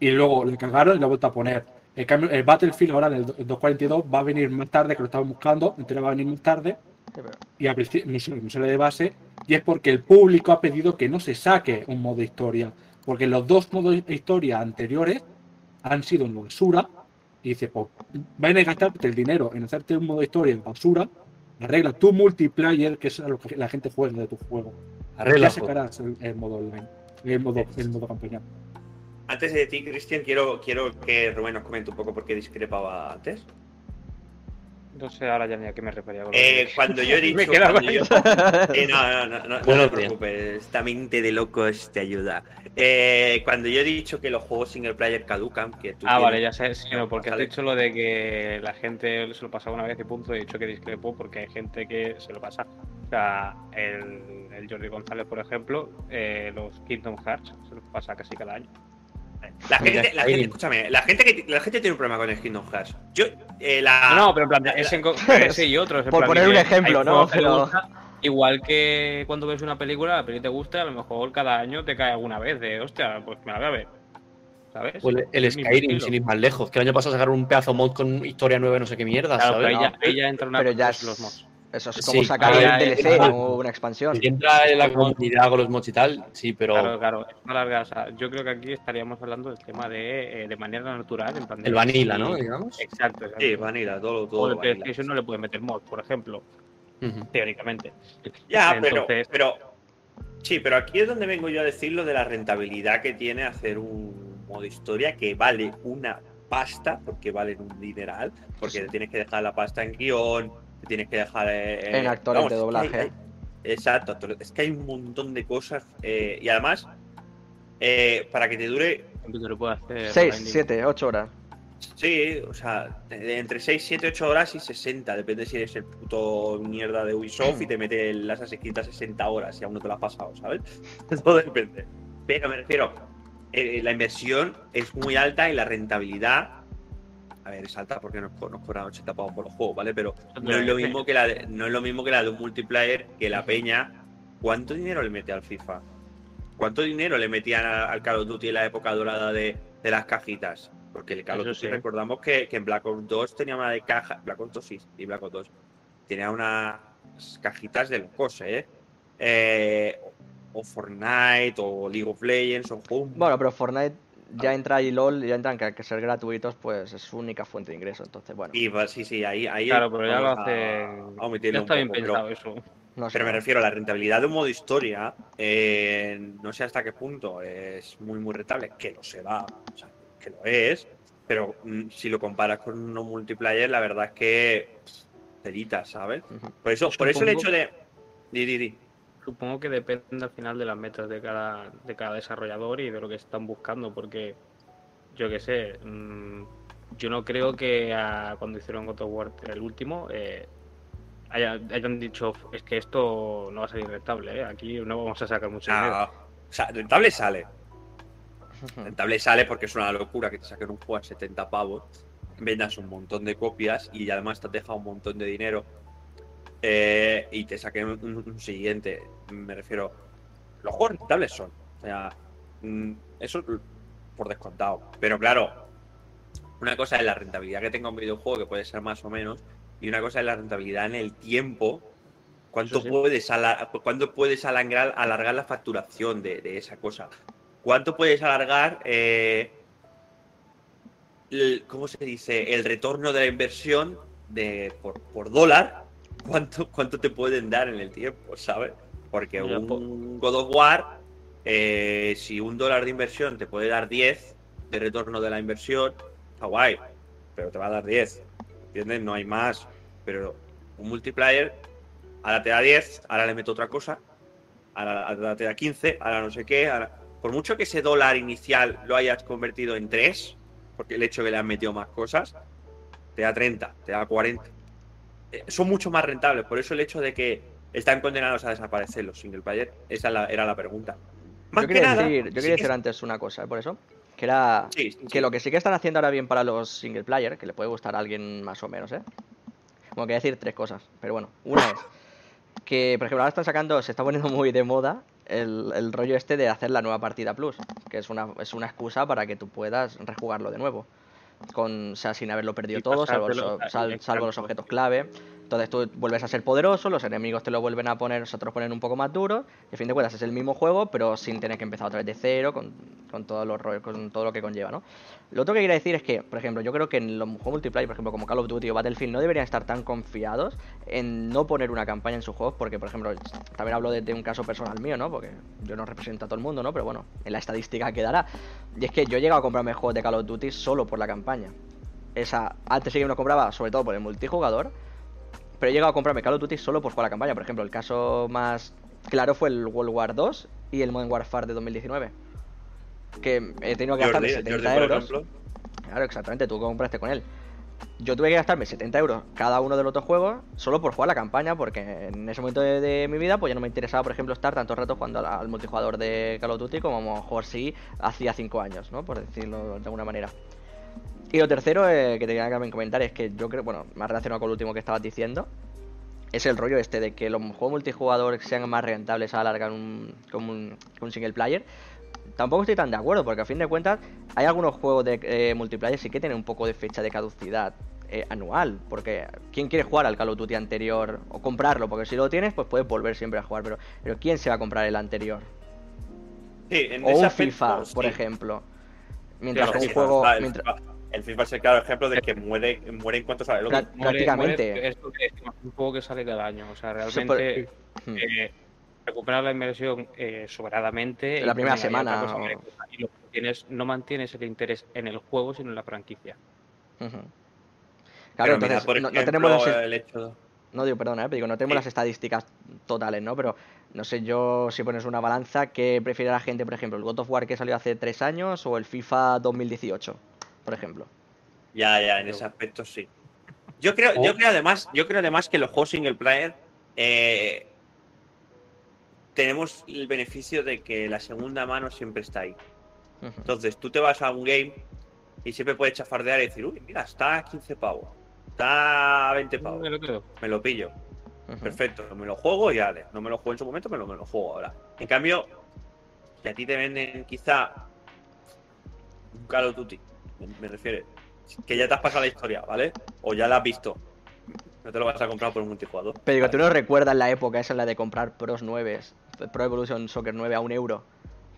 E: Y luego le cagaron y lo han vuelto a poner. En cambio, el Battlefield ahora en el do- el 242 va a venir más tarde, que lo estaban buscando, entonces va a venir más tarde, y principio no sale, de base, y es porque el público ha pedido que no se saque un modo historia, porque los dos modos de historia anteriores han sido una basura, y dice, pues, vayan a gastarte el dinero en hacerte un modo historia en basura, arregla tu multiplayer, que es a lo que la gente juega de tu juego.
C: Arregla.
E: ya sacarás el, el modo online, el modo, el modo campaña.
A: Antes de ti, Cristian, quiero, quiero que Rubén nos comente un poco por qué discrepaba antes.
D: No sé ahora ya ni a qué me refería.
A: Eh, cuando yo he dicho.
D: Me quedaba
A: cuando yo- Eh, no, no, no, no, no
C: Buenos
A: te preocupes. Esta mente de locos te ayuda. Eh, cuando yo he dicho que los juegos single player caducan, que tú
D: Ah, vale,
A: tienes-
D: ya sé, sí, no, porque has
A: Vale.
D: dicho lo de que la gente se lo pasaba una vez y punto, he dicho que discrepo porque hay gente que se lo pasa. O sea, el, el Jordi González, por ejemplo, eh, los Kingdom Hearts se los pasa casi cada año.
A: La gente, la gente, escúchame, la gente, que, la gente tiene un problema con el Kingdom Hearts. Yo, eh, la.
D: No, no, pero en plan,
A: la-
D: ese, en ese y otros. en
B: Por
D: plan
B: poner un ejemplo, ¿no? Pero-
D: gusta, igual que cuando ves una película, la peli te gusta, a lo mejor cada año te cae alguna vez de, hostia, pues me la voy a ver. ¿Sabes?
C: Pues el Skyrim, sin ir más lejos. Que el año pasado sacaron un pedazo mod con historia nueva, no sé qué mierda,
D: Claro, pero
C: ¿sabes?
D: ahí ya, entra una
B: pero ya es-
D: los mods.
B: Eso es
C: Sí,
B: como sacar un DLC, no una expansión.
C: Si entra en la comunidad con los mods y tal, sí, pero
D: Claro, claro, es una larga. o sea, yo creo que aquí estaríamos hablando del tema de, eh, de manera natural. En plan de
C: el vanilla, ¿no? Digamos.
D: Exacto, exacto.
A: Sí, vanilla, todo,
D: o
A: todo.
D: el. PlayStation no le puede meter mod, por ejemplo, teóricamente.
A: Ya,
D: Entonces-
A: pero, pero. Sí, pero aquí es donde vengo yo a decir lo de la rentabilidad que tiene hacer un modo historia que vale una pasta, porque valen un dineral, porque tienes que dejar la pasta en guion, te tienes que dejar. eh,
B: En actores de
A: es que
B: doblaje.
A: hay- hay- exacto, actores- es que hay un montón de cosas. eh, y además, eh, para que te dure
D: lo hacer
B: 6,
D: grinding.
B: 7, 8 horas.
A: Sí, o sea, de- de entre 6, 7, 8 horas y 60. Depende si eres el puto mierda de Ubisoft y te mete las escritas 60 horas y aún no te lo has pasado, ¿sabes? Todo depende. Pero me refiero, eh, la inversión es muy alta y la rentabilidad. A ver, es alta porque nos, nos cobran 80 pavos por los juegos, ¿vale? Pero no es lo mismo que la de, no es lo mismo que la de un multiplayer que la peña. ¿Cuánto dinero le mete al FIFA? ¿Cuánto dinero le metían al Call of Duty en la época dorada de, de las cajitas? Porque el Call of Duty
D: sí.
A: recordamos que, que en Black Ops 2 tenía una de caja. Black Ops 2 sí, y Black Ops 2. Tenía unas cajitas de locos, ¿eh? Eh, o, o Fortnite, o League of Legends, o juegos.
B: Bueno, pero Fortnite ya entra y LOL, ya entran que al que ser gratuitos, pues es su única fuente de ingreso. Entonces, bueno,
A: Y va- sí, sí, ahí. ahí
D: Claro, pero ya lo
A: omitirlo
D: Ya
A: un
D: está bien
A: poco, pero-
D: pensado eso.
B: no sé.
A: Pero me refiero a la rentabilidad de un modo historia, eh, no sé hasta qué punto es muy, muy rentable, que lo será, o sea, que lo es, pero mm, si lo comparas con uno multiplayer, la verdad es que telita, ¿sabes? Por eso, por eso el hecho de... Di, di, di.
D: Supongo que depende al final de las metas de cada, de cada desarrollador y de lo que están buscando, porque yo qué sé, mm, yo no creo que ah, cuando hicieron God of War el último eh, haya- hayan dicho es que esto no va a salir rentable, ¿eh? aquí no vamos a sacar mucho dinero.
A: Ah, o sea, rentable sale, rentable sale porque es una locura que te saquen un juego a 70 pavos, vendas un montón de copias y además te has dejado un montón de dinero eh, y te saquen un, un siguiente. Me refiero, los juegos rentables son. O sea, mm, eso por descontado. Pero claro, una cosa es la rentabilidad que tenga un videojuego, que puede ser más o menos, y una cosa es la rentabilidad en el tiempo. ¿Cuánto,
D: sí.
A: puedes, alar- ¿cuánto puedes alargar, alargar la facturación de, de esa cosa? ¿Cuánto puedes alargar, eh, el- ¿cómo se dice? El retorno de la inversión de, por, por dólar. ¿Cuánto, ¿Cuánto te pueden dar en el tiempo, sabes? Porque
D: Mira,
A: un God of War, eh, si un dólar de inversión te puede dar 10 de retorno de la inversión, está guay, pero te va a dar 10. ¿Entiendes? No hay más. Pero un multiplayer, ahora te da 10, ahora le meto otra cosa, ahora, ahora te da 15, ahora no sé qué. ahora- Por mucho que ese dólar inicial lo hayas convertido en 3, porque el hecho de que le han metido más cosas, te da 30, te da 40. Eh, son mucho más rentables, por eso el hecho de que están condenados a desaparecer los single player, esa la- era la pregunta. Más
B: Yo
A: que
B: quería
A: nada,
B: decir, yo
A: sí
B: quería
A: que-
B: decir antes una cosa, ¿eh? por eso. Que era
A: Sí, sí,
B: que lo que sí que están haciendo ahora bien para los single player, que le puede gustar a alguien más o menos, ¿eh? Bueno, quería decir tres cosas, pero bueno, una es que, por ejemplo, ahora están sacando, se está poniendo muy de moda el, el rollo este de hacer la nueva partida plus, que es una, es una excusa para que tú puedas rejugarlo de nuevo. Con, o sea, sin haberlo perdido todo, salvo los,
D: pasártelo,
B: sal- salvo los objetos clave. Entonces tú vuelves a ser poderoso, los enemigos te lo vuelven a poner, lo ponen un poco más duro, y a fin de cuentas es el mismo juego, pero sin tener que empezar otra vez de cero, con, con los rollos, con todo lo que conlleva, ¿no? Lo otro que quería decir es que, por ejemplo, yo creo que en los juegos multiplayer, por ejemplo, como Call of Duty o Battlefield, no deberían estar tan confiados en no poner una campaña en sus juegos, porque, por ejemplo, también hablo de, de un caso personal mío, ¿no? Porque yo no represento a todo el mundo, ¿no? Pero bueno, en la estadística quedará. Y es que yo he llegado a comprarme juegos de Call of Duty solo por la campaña. Esa, antes sí que me lo compraba, sobre todo por el multijugador, pero he llegado a comprarme Call of Duty solo por jugar la campaña. Por ejemplo, el caso más claro fue el World War 2 y el Modern Warfare de 2019. Que he tenido que gastarme
A: Jordi,
B: 70
A: Jordi, por
B: euros. Claro, exactamente, tú compraste con él. Yo tuve que gastarme 70 euros cada uno de los dos juegos solo por jugar la campaña, porque en ese momento de, de mi vida pues ya no me interesaba, por ejemplo, estar tantos ratos jugando al, al multijugador de Call of Duty como a lo mejor sí hacía 5 años, ¿no? Por decirlo de alguna manera. Y lo tercero eh, que te quería comentar es que yo creo, bueno, más relacionado con lo último que estabas diciendo, es el rollo este de que los juegos multijugador sean más rentables a la larga un, como un, single player. Tampoco estoy tan de acuerdo, porque a fin de cuentas hay algunos juegos de eh, multiplayer sí que tienen un poco de fecha de caducidad eh, anual, porque ¿quién quiere jugar al Call of Duty anterior o comprarlo? Porque si lo tienes, pues puedes volver siempre a jugar, pero, pero ¿quién se va a comprar el anterior?
A: sí, en
B: O un FIFA, por
A: sí.
B: ejemplo. Mientras
A: Claro, sí,
B: un juego... mientras-
A: el FIFA es el claro ejemplo de que muere, muere en cuanto sale el otro.
B: Prácticamente.
D: Muere- es lo que decimos, un juego que sale cada año. O sea, realmente
B: Hmm.
D: eh, recuperar la inversión eh, sobradamente.
B: La
D: y
B: primera semana,
D: cosa
B: o-
D: Y lo que tienes, no mantienes el interés en el juego, sino en la franquicia.
B: Claro, entonces
A: por
B: no, tenemos las,
A: el hecho
B: No digo, perdona, ¿eh? pero digo, no tenemos
A: Sí.
B: las estadísticas totales, ¿no? Pero no sé yo si pones una balanza, ¿qué prefiere la gente, por ejemplo, el God of War que salió hace tres años o el FIFA 2018, por ejemplo?
A: Ya, ya, en ese aspecto sí. Yo creo, yo
E: Oh.
A: creo además, yo creo además que los juegos single player eh, tenemos el beneficio de que la segunda mano siempre está ahí. Entonces, tú te vas a un game y siempre puedes chafardear y decir, uy, mira, está a 15 pavos, está a 20 pavos,
D: Me lo creo.
A: me lo pillo.
B: Ujú.
A: Perfecto, me lo juego y ale. No me lo juego en su momento, pero me lo juego ahora. En cambio, si a ti te venden quizá un Call of Duty, me, refiero, que ya te has pasado la historia, ¿vale? O ya la has visto. No te lo vas a comprar por un multijugador.
B: Pero digo, ¿tú no recuerdas la época esa en la de comprar Pros 9, Pro Evolution Soccer 9 a un euro?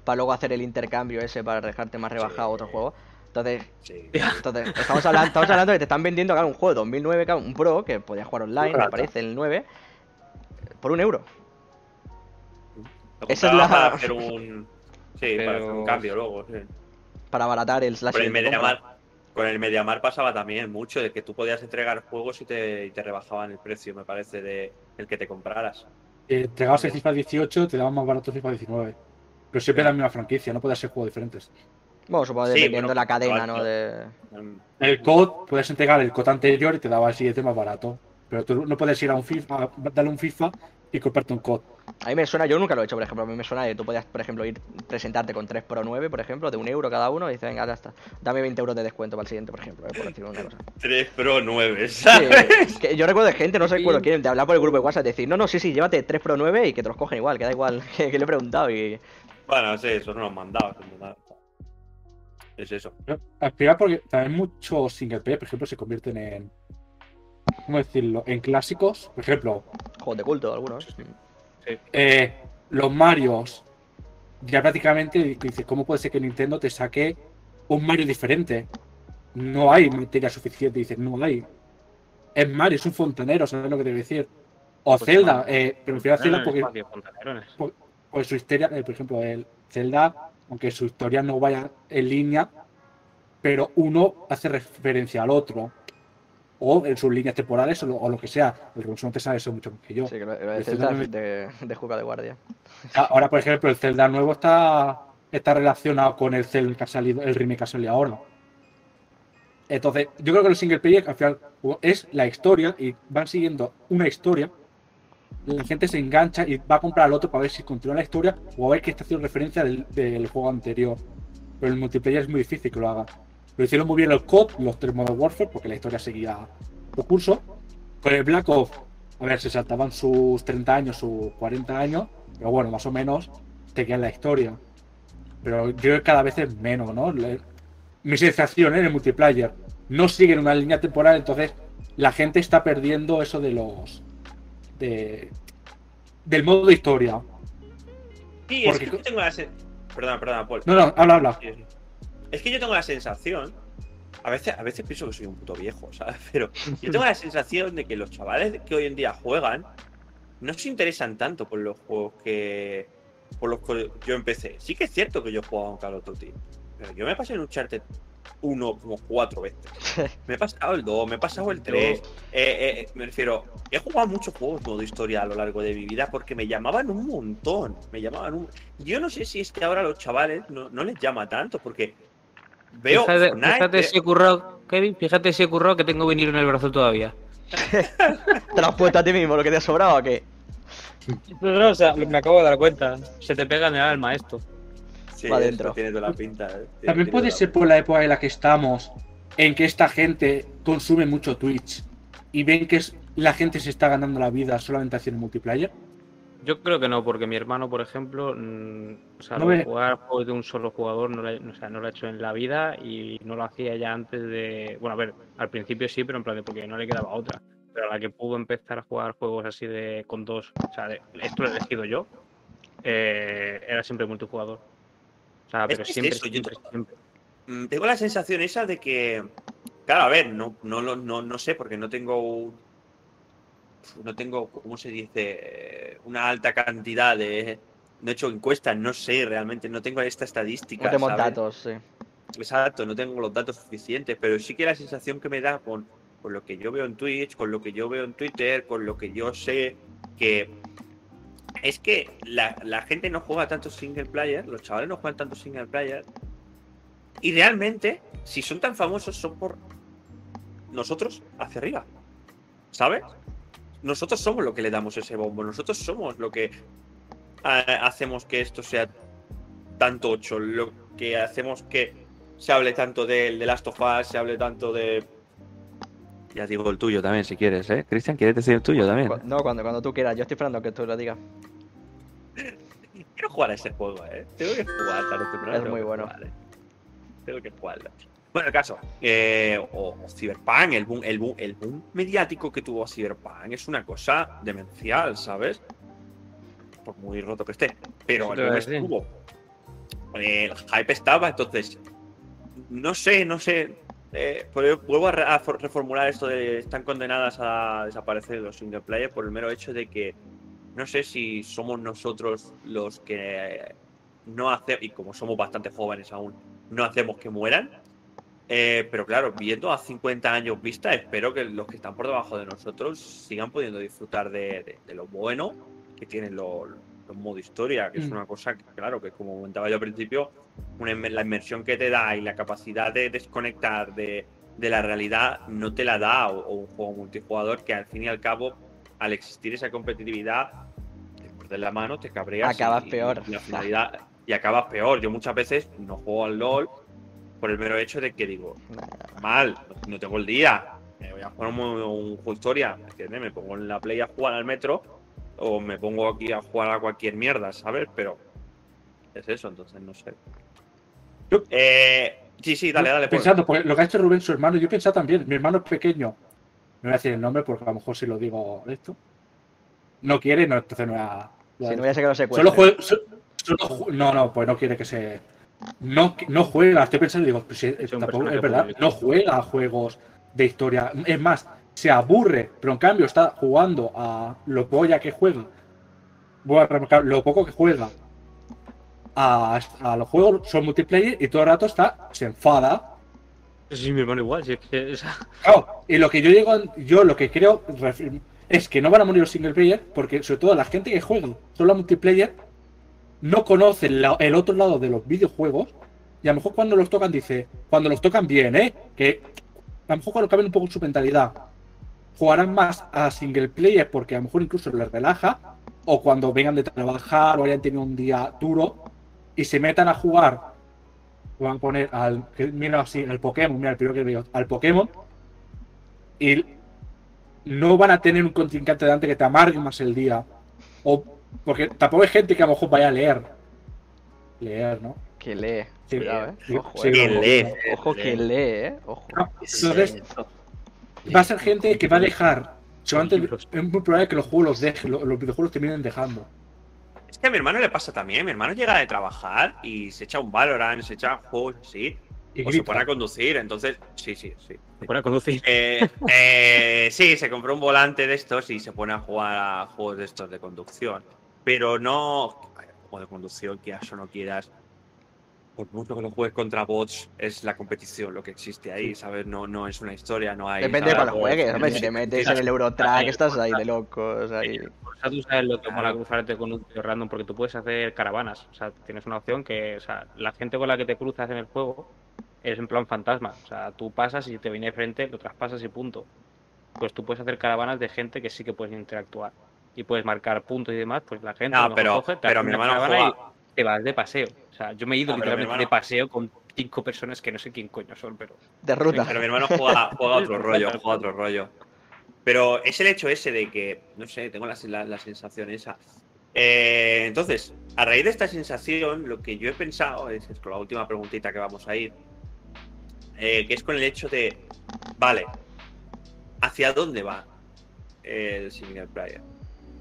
B: Para luego hacer el intercambio ese para dejarte más rebajado
A: Sí.
B: otro juego. Entonces,
A: Sí.
B: entonces estamos, hablando, estamos hablando de que te están vendiendo claro, un juego de 2009, claro, un Pro, que podías jugar online, me parece, el 9, por un euro. Esa es la-
A: para hacer un. Sí, para hacer un cambio luego. sí.
B: Para abaratar el, la
A: Con el. Mediamar. Con el Mediamar pasaba también mucho de que tú podías entregar juegos y te, y te rebajaban el precio, me parece, de el que te compraras.
E: Eh, entregabas el FIFA 18, te daban más barato el FIFA 19. Pero siempre la misma franquicia, no podía ser juegos diferentes.
B: Bueno, supongo
A: Sí,
B: dependiendo
A: bueno,
B: de la cadena, ¿no? De...
E: El COD, puedes entregar el COD anterior y te daba el siguiente más barato. Pero tú no puedes ir a un FIFA, darle un FIFA y comprarte un COD.
B: A mí me suena, yo nunca lo he hecho, por ejemplo, a mí me suena de tú podías, por ejemplo, ir presentarte con 3 Pro 9, por ejemplo, de un euro cada uno, y dices, venga, ya está, dame 20 euros de descuento para el siguiente, por ejemplo, eh, por decir una cosa.
A: 3 Pro 9,
B: Sí,
A: ¿sabes?
B: que yo recuerdo de gente, no sé
D: Sí.
B: recuerdo quién, de hablar por el grupo de WhatsApp, decir, no, no, sí, sí, llévate 3 Pro 9 y que te los cogen igual, que da igual, que, que le he preguntado y...
A: Bueno, sí, eso no lo han mandado. eso no- Es eso.
E: Pero, Al final, porque también muchos single player, por ejemplo, se convierten en. ¿Cómo decirlo? En clásicos. Por ejemplo,
B: Juegos de culto, algunos.
E: eh, los Marios. Ya prácticamente dices, ¿cómo puede ser que Nintendo te saque un Mario diferente? No hay materia suficiente, dices, no hay. Es Mario, es un fontanero, ¿sabes lo que te quiero decir? O
D: Pues
E: Zelda,
D: no.
E: eh, pero prefiero a Zelda porque
D: fontanerones.
E: pues su historia, eh, por ejemplo, el Zelda, aunque su historia no vaya en línea, pero uno hace referencia al otro. O en sus líneas temporales o lo, o lo que sea. El Russo no te sabe eso mucho más que yo.
B: Sí, que lo, lo de
E: El
B: Zelda
E: Zelda
B: de, de juego de guardia.
E: Ah, Ahora, por ejemplo, el Zelda nuevo está, está relacionado con el Zelda que ha salido, el remake que ha salido ahora. Entonces, yo creo que los single player al final es la historia y van siguiendo una historia. La gente se engancha y va a comprar al otro para ver si continúa la historia o a ver que está haciendo referencia del, del juego anterior. Pero el multiplayer es muy difícil que lo haga. Lo hicieron muy bien los COD, los tres Modern Warfare, porque la historia seguía su curso. Con el Black Ops, a ver, se saltaban sus 30 años, sus 40 años, pero bueno, más o menos seguían la historia. Pero yo cada vez es menos, ¿no? Mi sensación ¿eh? en el multiplayer no siguen una línea temporal, entonces la gente está perdiendo eso de los. de. del modo de historia.
A: Sí, es
E: Porque-
A: que yo tengo la Perdona, perdona, Paul.
E: No, no, habla, habla.
A: Es que yo tengo la sensación. A veces, a veces pienso que soy un puto viejo, ¿sabes? Pero yo tengo la sensación de que los chavales que hoy en día juegan no se interesan tanto por los juegos que. por los que yo empecé. Sí que es cierto que yo he jugado en Call of Duty. Pero yo me pasé en Uncharted 1 como cuatro veces. Me he pasado el 2, me he pasado el 3. Eh, eh, me refiero, he jugado muchos juegos modo historia a lo largo de mi vida porque me llamaban un montón. Me llamaban un. Yo no sé si es que ahora los chavales no, no les llama tanto porque veo.
D: fíjate,
A: Fortnite,
D: fíjate si he currado, Kevin, fíjate si he currado que tengo vinilo en el brazo todavía.
B: ¿Te lo has puesto a ti mismo lo que te ha sobrado o qué?
D: No, no, o sea, me acabo de dar cuenta. Se te pega en el alma esto.
A: sí,
B: va
A: esto
B: dentro.
A: Tiene toda la pinta. eh, tiene-
E: También
A: tiene
E: puede ser por la época en la que estamos, en que esta gente consume mucho Twitch y ven que es- la gente se está ganando la vida solamente haciendo multiplayer.
D: Yo creo que no, porque mi hermano, por ejemplo, mm, o sea,
E: No ve-
D: jugar juegos de un solo jugador no lo, o sea, no lo ha hecho en la vida y no lo hacía ya antes de. Bueno, a ver, al principio sí, pero en plan de porque no le quedaba otra. Pero a la que pudo empezar a jugar juegos así de con dos, o sea, de- esto lo he elegido yo, eh, era siempre multijugador. O sea, pero
A: es
D: siempre,
A: eso,
D: siempre.
A: Mm, Tengo la sensación esa de que. Claro, a ver, no, no, lo- no, no sé, porque no tengo. No tengo, ¿cómo se dice? Una alta cantidad de. No he hecho encuestas, no sé realmente, no tengo esta estadística.
B: No tenemos
A: ¿sabes?
B: datos, sí.
A: Exacto, no tengo los datos suficientes, pero sí que la sensación que me da con, con lo que yo veo en Twitch, con lo que yo veo en Twitter, con lo que yo sé, que es que la, la gente no juega tanto single player, los chavales no juegan tanto single player, y realmente, si son tan famosos, son por nosotros hacia arriba, ¿sabes? Nosotros somos lo que le damos ese bombo, nosotros somos lo que eh, hacemos que esto sea tanto 8, lo que hacemos que se hable tanto del de Last of Us, se hable tanto de. Ya digo el tuyo también, si quieres, ¿eh? Cristian, ¿quieres decir el tuyo también?
B: No, cuando, cuando tú quieras. Yo estoy esperando que tú lo digas.
A: Quiero jugar a ese juego, ¿eh? Tengo que jugar tarde o temprano.
B: Es
A: tengo
B: muy
A: que
B: bueno.
A: jugar, ¿eh? Tengo que jugarlo. Bueno, el caso. eh, o, o Cyberpunk, el boom, el, boom, el boom mediático que tuvo Cyberpunk es una cosa demencial, ¿sabes? Por muy roto que esté. Pero el boom estuvo. Eh, el hype estaba, entonces. No sé, no sé. Eh, pero vuelvo a, re- a for- reformular esto de están condenadas a desaparecer los single player por el mero hecho de que no sé si somos nosotros los que no hacemos, y como somos bastante jóvenes aún, no hacemos que mueran. Eh, pero claro, viendo a 50 años vista, espero que los que están por debajo de nosotros sigan pudiendo disfrutar de, de- de lo bueno que tienen los, los modo historia, que es
E: Mm.
A: una cosa que, claro, que como comentaba yo al principio, una la inmersión que te da y la capacidad de desconectar de, de la realidad no te la da o, o un juego multijugador que al fin y al cabo, al existir esa competitividad, te muerdes la mano, te cabreas.
B: Acabas
A: y-
B: peor.
A: Y, la finalidad, y acabas peor. Yo muchas veces no juego al LOL por el mero hecho de que digo, mal, no tengo el día. Me voy a jugar un, un juego historia, ¿me entiendes? Me pongo en la play a jugar al metro o me pongo aquí a jugar a cualquier mierda, ¿sabes? Pero es eso, entonces no sé.
E: Yo-
A: Eh, sí, sí, dale, dale. Paul.
E: Pensando, porque lo que ha hecho Rubén, su hermano, yo he pensado también, mi hermano es pequeño. No voy a decir el nombre porque a lo mejor si lo digo esto. No quiere, no, entonces no voy a.
B: Si no voy a ser que lo
E: Solo juega. solo no, no, pues no quiere que se. No, no juega, estoy pensando digo, pues sí,
D: Es
E: tampoco, verdad, no juega a juegos de historia. Es más, se aburre, pero en cambio está jugando a lo polla que juega. Voy a remarcar, lo poco que juega a, a los juegos son multiplayer y todo el rato está, se enfada.
D: Sí, mi hermano igual, si es que.
E: Claro, y lo que yo digo, yo lo que creo es que no van a morir los single player, porque sobre todo la gente que juega solo a multiplayer no conoce la- el otro lado de los videojuegos, y a lo mejor cuando los tocan dice, cuando los tocan bien, ¿eh? Que a lo mejor cuando cambien un poco su mentalidad, jugarán más a single player porque a lo mejor incluso les relaja, o cuando vengan de trabajar o hayan tenido un día duro y se metan a jugar, van a poner al, mira así, al Pokémon, mira el primero que veo, al Pokémon, y no van a tener un contrincante delante que te amargue más el día. O porque tampoco hay gente que a lo mejor vaya a leer. Leer, ¿no?
B: Que lee.
E: Sí,
B: Cuidado, eh. Ojo,
E: sí,
B: eh.
A: Que
E: ojo.
A: lee.
B: Ojo que lee, eh. Ojo.
E: Entonces, va a ser gente que va a dejar. seguramente
D: libros.
E: es muy probable que los juegos los dejen, lo- los videojuegos los terminen dejando.
A: Es que a mi hermano le pasa también. Mi hermano llega de trabajar y se echa un Valorant, se echa juegos así.
E: Y
A: O se pone a conducir. Entonces, sí, sí, sí.
D: Se pone a conducir.
A: Eh, eh, sí, se compró un volante de estos y se pone a jugar a juegos de estos de conducción. Pero no. Juego de conducción, quieras o no quieras. Por mucho que lo juegues contra bots, es la competición lo que existe ahí, ¿sabes? No, no es una historia, no hay.
B: Depende de
A: ¿sabes?
B: cuál juegues, hombre. Si te metes en el Eurotrack, estás ahí de locos. Ahí.
D: O sea, tú sabes lo que mola cruzarte con un tío random porque tú puedes hacer caravanas. O sea, tienes una opción que, o sea, la gente con la que te cruzas en el juego es en plan fantasma. O sea, tú pasas y te viene de frente, lo traspasas y punto. Pues tú puedes hacer caravanas de gente que sí que puedes interactuar. Y puedes marcar puntos y demás, pues la gente
A: No, pero-
D: coge, te
A: pero mi hermano juega-
D: y te vas de paseo. O sea, yo me he ido
A: mi
D: literalmente
A: hermano-
D: de paseo con cinco personas que no sé quién coño son, pero
B: De ruta.
A: Pero mi hermano juega, juega otro rollo, juega otro rollo. Pero es el hecho ese de que, no sé, tengo la, la- la sensación esa. Eh, entonces, a raíz de esta sensación, lo que yo he pensado es, es con la última preguntita que vamos a ir, eh, que es con el hecho de, vale, ¿hacia dónde va el single player?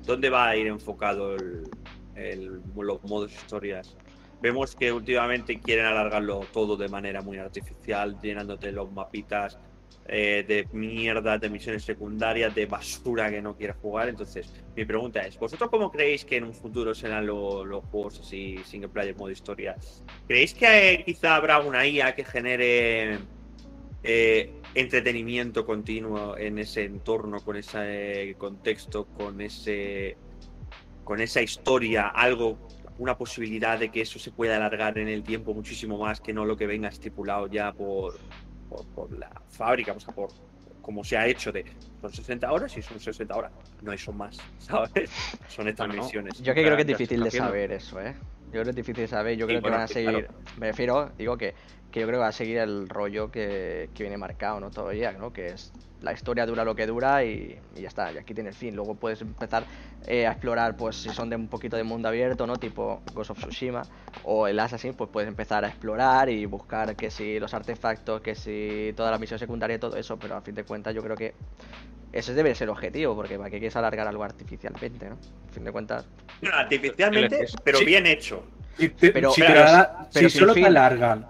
A: ¿Dónde va a ir enfocado el, los modos historias? Vemos que últimamente quieren alargarlo todo de manera muy artificial, llenándote los mapitas eh, de mierda, de misiones secundarias, de basura que no quieres jugar. Entonces, mi pregunta es, ¿vosotros cómo creéis que en un futuro serán lo- los juegos así, single player, modo historia? ¿Creéis que eh, quizá habrá una IA que genere eh, entretenimiento continuo en ese entorno, con ese contexto, con ese con esa historia, algo, una posibilidad de que eso se pueda alargar en el tiempo muchísimo más que no lo que venga estipulado ya por, por, por la fábrica, o sea, por como se ha hecho de son 60 horas y son 60 horas, no hay son más, ¿sabes? Son estas
D: No,
A: misiones.
B: Yo que creo que es difícil de saber eso, ¿eh? Yo creo que es difícil de saber. Yo
A: Sí,
B: creo que van a seguir.
A: claro.
B: Me refiero, digo que, que yo creo que va a seguir el rollo que, que viene marcado, ¿no? Todavía, ¿no? Que es la historia dura lo que dura y, y ya está. Y aquí tiene el fin. Luego puedes empezar eh, a explorar, pues si son de un poquito de mundo abierto, ¿no? Tipo Ghost of Tsushima o el Assassin, pues puedes empezar a explorar y buscar que si los artefactos, que si toda la misión secundaria y todo eso. Pero a fin de cuentas, yo creo que ese debe ser el objetivo, porque para qué quieres alargar algo artificialmente, ¿no? A fin de cuentas.
A: No, artificialmente, pero
E: Sí.
A: bien hecho.
E: Si, te-
B: Pero-
E: si
B: pero-
E: te la-
B: pero
E: si solo
B: fin.
E: te alargan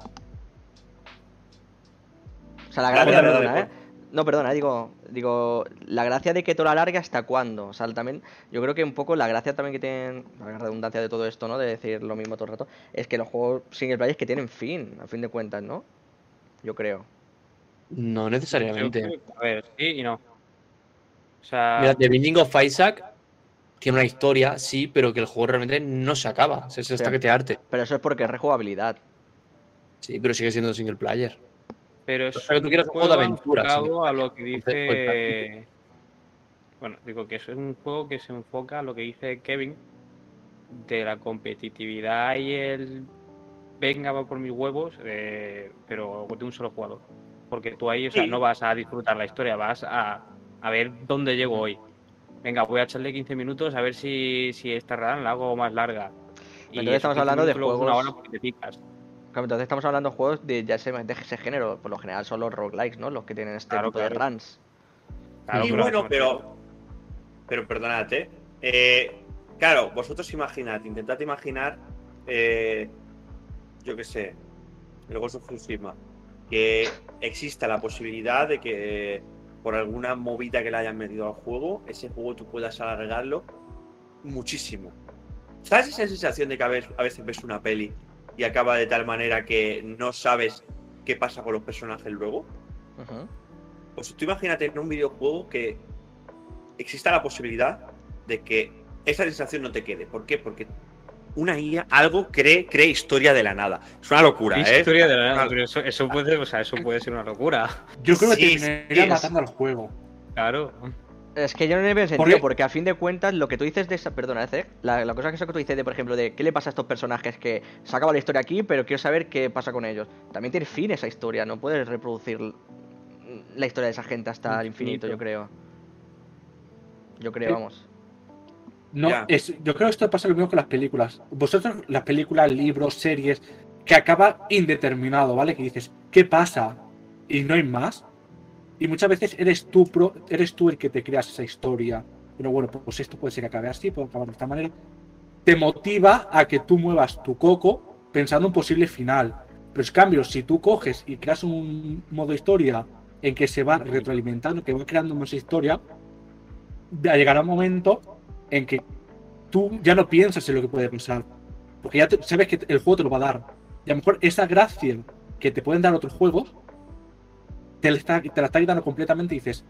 B: O sea, la gracia,
A: dale,
B: perdona,
A: dale,
B: ¿eh? No, perdona, digo, digo, la gracia de que te lo alargue hasta cuándo. O sea, también, yo creo que un poco la gracia también que tienen, la redundancia de todo esto, ¿no? De decir lo mismo todo el rato, es que los juegos single player que tienen fin, a fin de cuentas, ¿no? Yo creo.
C: No necesariamente.
D: A ver, sí y no. Sea,
C: Mira, The Binding of Isaac tiene una historia, sí, pero que el juego realmente no se acaba.
B: Sí.
C: que te arte.
B: Pero eso es porque es rejugabilidad.
C: Sí, pero sigue siendo single player.
D: pero es
C: o sea, que tú quieras un juego de aventura,
D: a lo que dice. Bueno, digo que eso es un juego que se enfoca a lo que dice Kevin de la competitividad y el venga va por mis huevos, eh, pero de un solo jugador. Porque tú ahí, o sea,
A: Sí.
D: no vas a disfrutar la historia, vas a, a ver dónde llego hoy. Venga, voy a echarle 15 minutos a ver si, si esta run la hago más larga.
B: Entonces
D: esos
B: estamos
D: 15
B: hablando de
D: es una
B: juegos-
D: hora porque te picas.
B: Claro, Entonces estamos hablando de juegos de ya ese, de ese género. Por lo general son los roguelikes, ¿no? Los que tienen este
D: Claro,
B: tipo de runs.
D: Claro,
A: y bueno, pero. Pero perdonad, eh, claro, vosotros imaginad, intentad imaginar. eh, yo qué sé. El Ghost of Tsushima. Que exista la posibilidad de que por alguna movida que le hayan metido al juego, ese juego tú puedas alargarlo muchísimo. ¿Sabes esa sensación de que a veces, a veces ves una peli y acaba de tal manera que no sabes qué pasa con los personajes luego? Pues tú imagínate en un videojuego que exista la posibilidad de que esa sensación no te quede. ¿Por qué? Porque una IA, algo cree, cree historia de la nada. Es una locura, ¿eh?
D: Historia de la nada, pero eso, eso puede, o sea, eso puede ser una locura.
E: Yo creo que
A: Sí,
E: terminaría
A: sí,
E: matando al juego.
D: Claro.
B: Es que yo no le veo sentido,
E: Porque-
B: porque a fin de cuentas lo que tú dices de esa. Perdona, ¿eh? La, la cosa que que tú dices de, por ejemplo, de qué le pasa a estos personajes que se acaba la historia aquí, pero quiero saber qué pasa con ellos. También tiene fin esa historia, no puedes reproducir la historia de esa gente hasta el infinito, yo creo. Yo creo, vamos.
E: No, es, yo creo que esto pasa lo mismo con las películas. Vosotros, las películas, libros, series, que acaba indeterminado, ¿vale? Que dices, ¿qué pasa? Y no hay más. Y muchas veces eres tú, pro- eres tú el que te creas esa historia. Pero bueno, pues esto puede ser que acabe así, puede acabar de esta manera. Te motiva a que tú muevas tu coco pensando en un posible final. Pero en cambio, si tú coges y creas un modo historia en que se va retroalimentando, que va creando más historia, llegará un momento en que tú ya no piensas en lo que puede pasar. Porque ya te- sabes que el juego te lo va a dar. Y a lo mejor esa gracia que te pueden dar otros juegos, te la está, te la está quitando completamente y dices,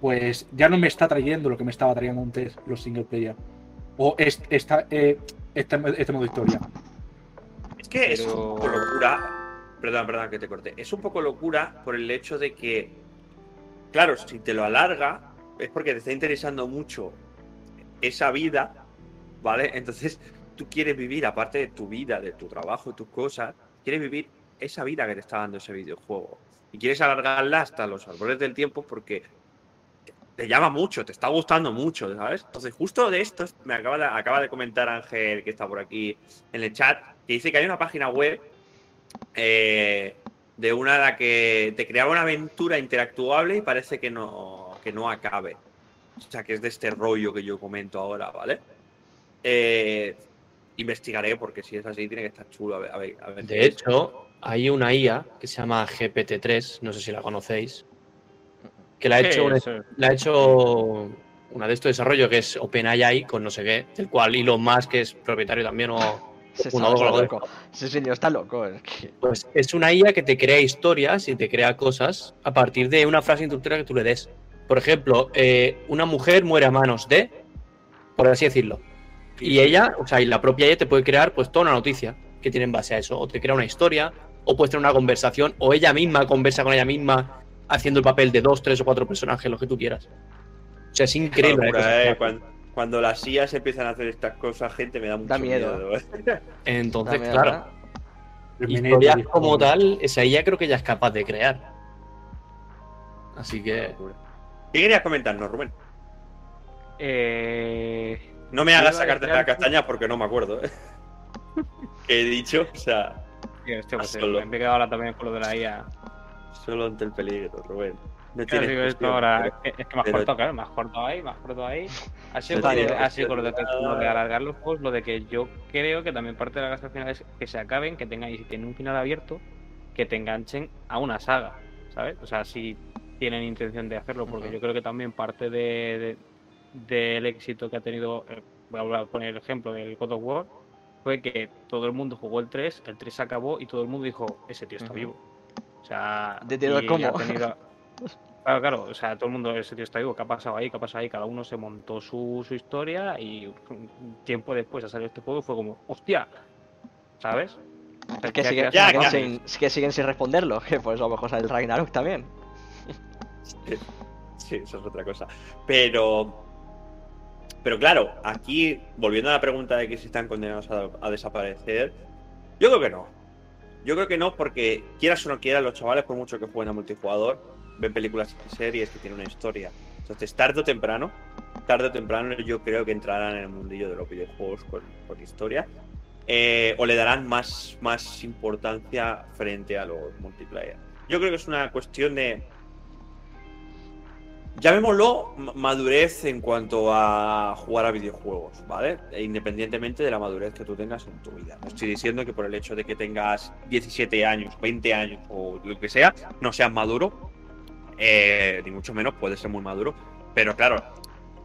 E: pues ya no me está trayendo lo que me estaba trayendo antes los single player. O es- esta, eh, este, este modo historia.
A: Es que es un poco locura. Perdón, perdón que te corté. Es un poco locura por el hecho de que, claro, si te lo alarga, es porque te está interesando mucho esa vida, ¿vale? Entonces, tú quieres vivir, aparte de tu vida, de tu trabajo, de tus cosas, quieres vivir esa vida que te está dando ese videojuego. Y quieres alargarla hasta los árboles del tiempo porque te llama mucho, te está gustando mucho, ¿sabes? Entonces, justo de esto me acaba de, acaba de comentar Ángel, que está por aquí en el chat, que dice que hay una página web eh, de una de la que te creaba una aventura interactuable y parece que no, que no acabe. O sea, que es de este rollo que yo comento ahora, ¿vale? Eh, investigaré porque si es así tiene que estar chulo. A ver, a ver, a ver qué
C: De hecho, hay una IA que se llama GPT-3, no sé si la conocéis, que la ha hecho, una-
D: Eso,
C: la ha hecho una de estos desarrollos que es OpenAI con no sé qué, del cual Elon Musk que es propietario también o
B: Se
C: uno
B: está loco. Ese señor está loco. Es que...
C: Pues es una IA que te crea historias y te crea cosas a partir de una frase introductoria que tú le des. Por ejemplo, eh, una mujer muere a manos de, por así decirlo. Y ella, o sea, y la propia ella te puede crear pues toda una noticia que tiene en base a eso. O te crea una historia, o puedes tener una conversación, o ella misma conversa con ella misma haciendo el papel de dos, tres o cuatro personajes, lo que tú quieras. O sea, es increíble.
A: locura, eh. Cuando, cuando las IAs empiezan a hacer estas cosas, gente, me da mucho
B: Da miedo.
A: ¿eh?
C: Entonces,
B: Dame,
C: claro, historias como tal, esa IA creo que ya es capaz de crear. Así que
A: locura. ¿Qué querías comentarnos, Rubén?
D: eh,
A: No me hagas sacarte la castaña porque no me acuerdo. ¿eh? ¿Qué he dicho? O sea,
D: tío, pues,
A: Solo.
D: me he pegado ahora también con lo de la IA.
A: solo ante el peligro, Rubén. No tienes
D: digo esto ahora,
A: pero-
D: es que, has
A: pero-
D: cortado, claro, me has cortado ahí, me has cortado ahí. Ha sido,
A: No
D: con lo de- con lo de,
A: cuestión
D: lo de
A: nada.
D: alargar los juegos, lo de que yo creo que también parte de la al final es que se acaben, que tengan, y si tienen un final abierto, que te enganchen a una saga, ¿sabes? O sea, si tienen intención de hacerlo, porque yo creo que también parte de, de- del éxito que ha tenido, eh, voy a hablar- poner el ejemplo del God of War, fue que todo el mundo jugó el 3, el 3 se acabó y todo el mundo dijo, ese tío está vivo. O sea,
B: De cómo.
D: ha tenido- Claro, claro, o sea, todo el mundo, ese tío está vivo, ¿qué ha pasado ahí? ¿Qué ha pasado ahí? Cada uno se montó su, su historia y un tiempo después ha salido este juego y fue como, ¡hostia! ¿Sabes? O sea,
B: Que, siguen,
A: ya,
B: siguen sin, que siguen sin responderlo. Que por eso a lo mejor sale el Ragnarok también.
A: Sí, eso es otra cosa. Pero. Pero claro, aquí, volviendo a la pregunta de que si están condenados a, desaparecer, yo creo que no. Yo creo que no, porque quieras o no quieras, los chavales, por mucho que jueguen a multijugador, ven películas y series que tienen una historia. Entonces, tarde o temprano, tarde o temprano, yo creo que entrarán en el mundillo de los videojuegos con, con historia. eh, o le darán más, más importancia frente a los multiplayer. Yo creo que es una cuestión de, llamémoslo ma- madurez en cuanto a jugar a videojuegos, ¿vale? E independientemente de la madurez que tú tengas en tu vida. No estoy diciendo que por el hecho de que tengas 17 años, 20 años o lo que sea, no seas maduro, eh, ni mucho menos puedes ser muy maduro, pero claro,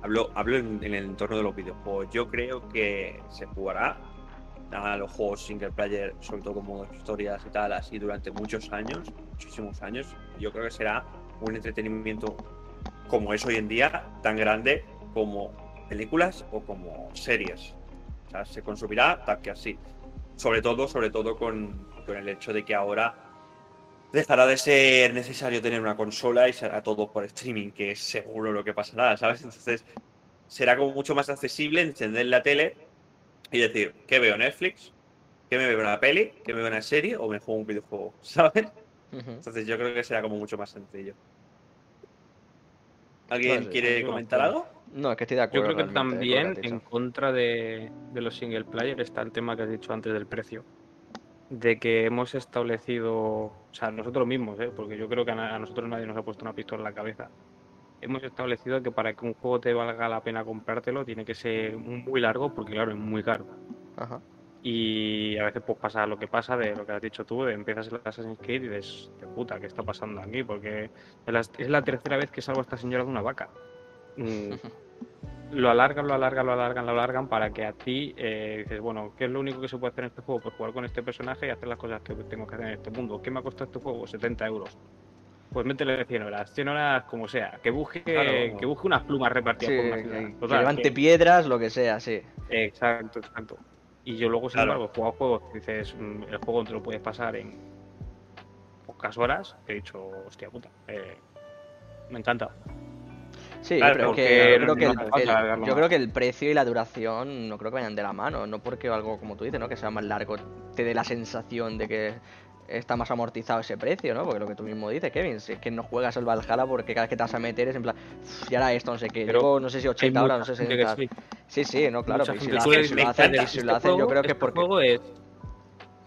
A: hablo, hablo en, en el entorno de los videojuegos. Yo creo que se jugará a los juegos single player, sobre todo con modos historias y tal, así durante muchos años, muchísimos años. Yo creo que será un entretenimiento como es hoy en día, tan grande como películas o como series. O sea, se consumirá tal que así. Sobre todo, sobre todo con, con el hecho de que ahora dejará de ser necesario tener una consola y será todo por streaming, que es seguro lo que pasará, ¿sabes? Entonces, será como mucho más accesible encender la tele y decir, ¿qué veo? ¿Netflix? ¿Qué me veo una peli? ¿Qué me veo una serie? ¿O me juego un videojuego? ¿Sabes? Entonces yo creo que será como mucho más sencillo. ¿Alguien
B: No
A: quiere
D: yo
A: comentar algo?
B: No, es que estoy de
D: Yo
B: acuerdo.
D: creo que también en contra de, de los single player está el tema que has dicho antes del precio. De que hemos establecido, o sea, nosotros mismos, ¿eh? porque yo creo que a nosotros nadie nos ha puesto una pistola en la cabeza. Hemos establecido que para que un juego te valga la pena comprártelo tiene que ser muy largo, porque claro, es muy caro.
B: Ajá.
D: Y a veces pues pasa lo que pasa de lo que has dicho tú, de empiezas el Assassin's Creed y dices, de puta, ¿qué está pasando aquí? Porque es la, es la tercera vez que salvo a esta señora de una vaca. Mm, lo alargan, lo alargan, lo alargan, lo alargan para que a ti eh, dices, bueno, ¿qué es lo único que se puede hacer en este juego? Pues jugar con este personaje y hacer las cosas que tengo que hacer en este mundo. ¿Qué me ha costado este juego? 70 euros. Pues métele 100 horas, 100 horas como sea, que busque,
A: Claro.
D: que busque unas plumas repartidas
B: Sí,
D: por una ciudad.
B: que levante
D: que-
B: piedras, lo que sea, sí.
D: Exacto, exacto. Y yo luego, sin
A: Claro.
D: embargo, he jugado juegos que dices, mm, el juego te lo puedes pasar en pocas horas. He dicho, hostia puta, eh, me encanta.
B: Sí,
A: Claro,
B: pero es
D: porque
B: que yo creo que,
D: no
B: el, yo creo que el precio y la duración no creo que vayan de la mano, no porque algo como tú dices, ¿no? Que sea más largo te dé la sensación de que está más amortizado ese precio, ¿no? Porque lo que tú mismo dices, Kevin, si es que no juegas al Valhalla porque cada vez que te vas a meter es en plan, "Uf, y ahora esto, no sé qué,
D: Pero
B: llevo no sé si 80
D: Hay
B: horas, no sé si
D: gente que
B: 60.
D: sí.
B: Sí, sí, no, claro, pero si lo hacen, si lo hacen,
A: "Me
B: si
D: Este
B: lo hacen, yo
D: juego-
B: creo que es
D: este
B: porque...
D: juego es-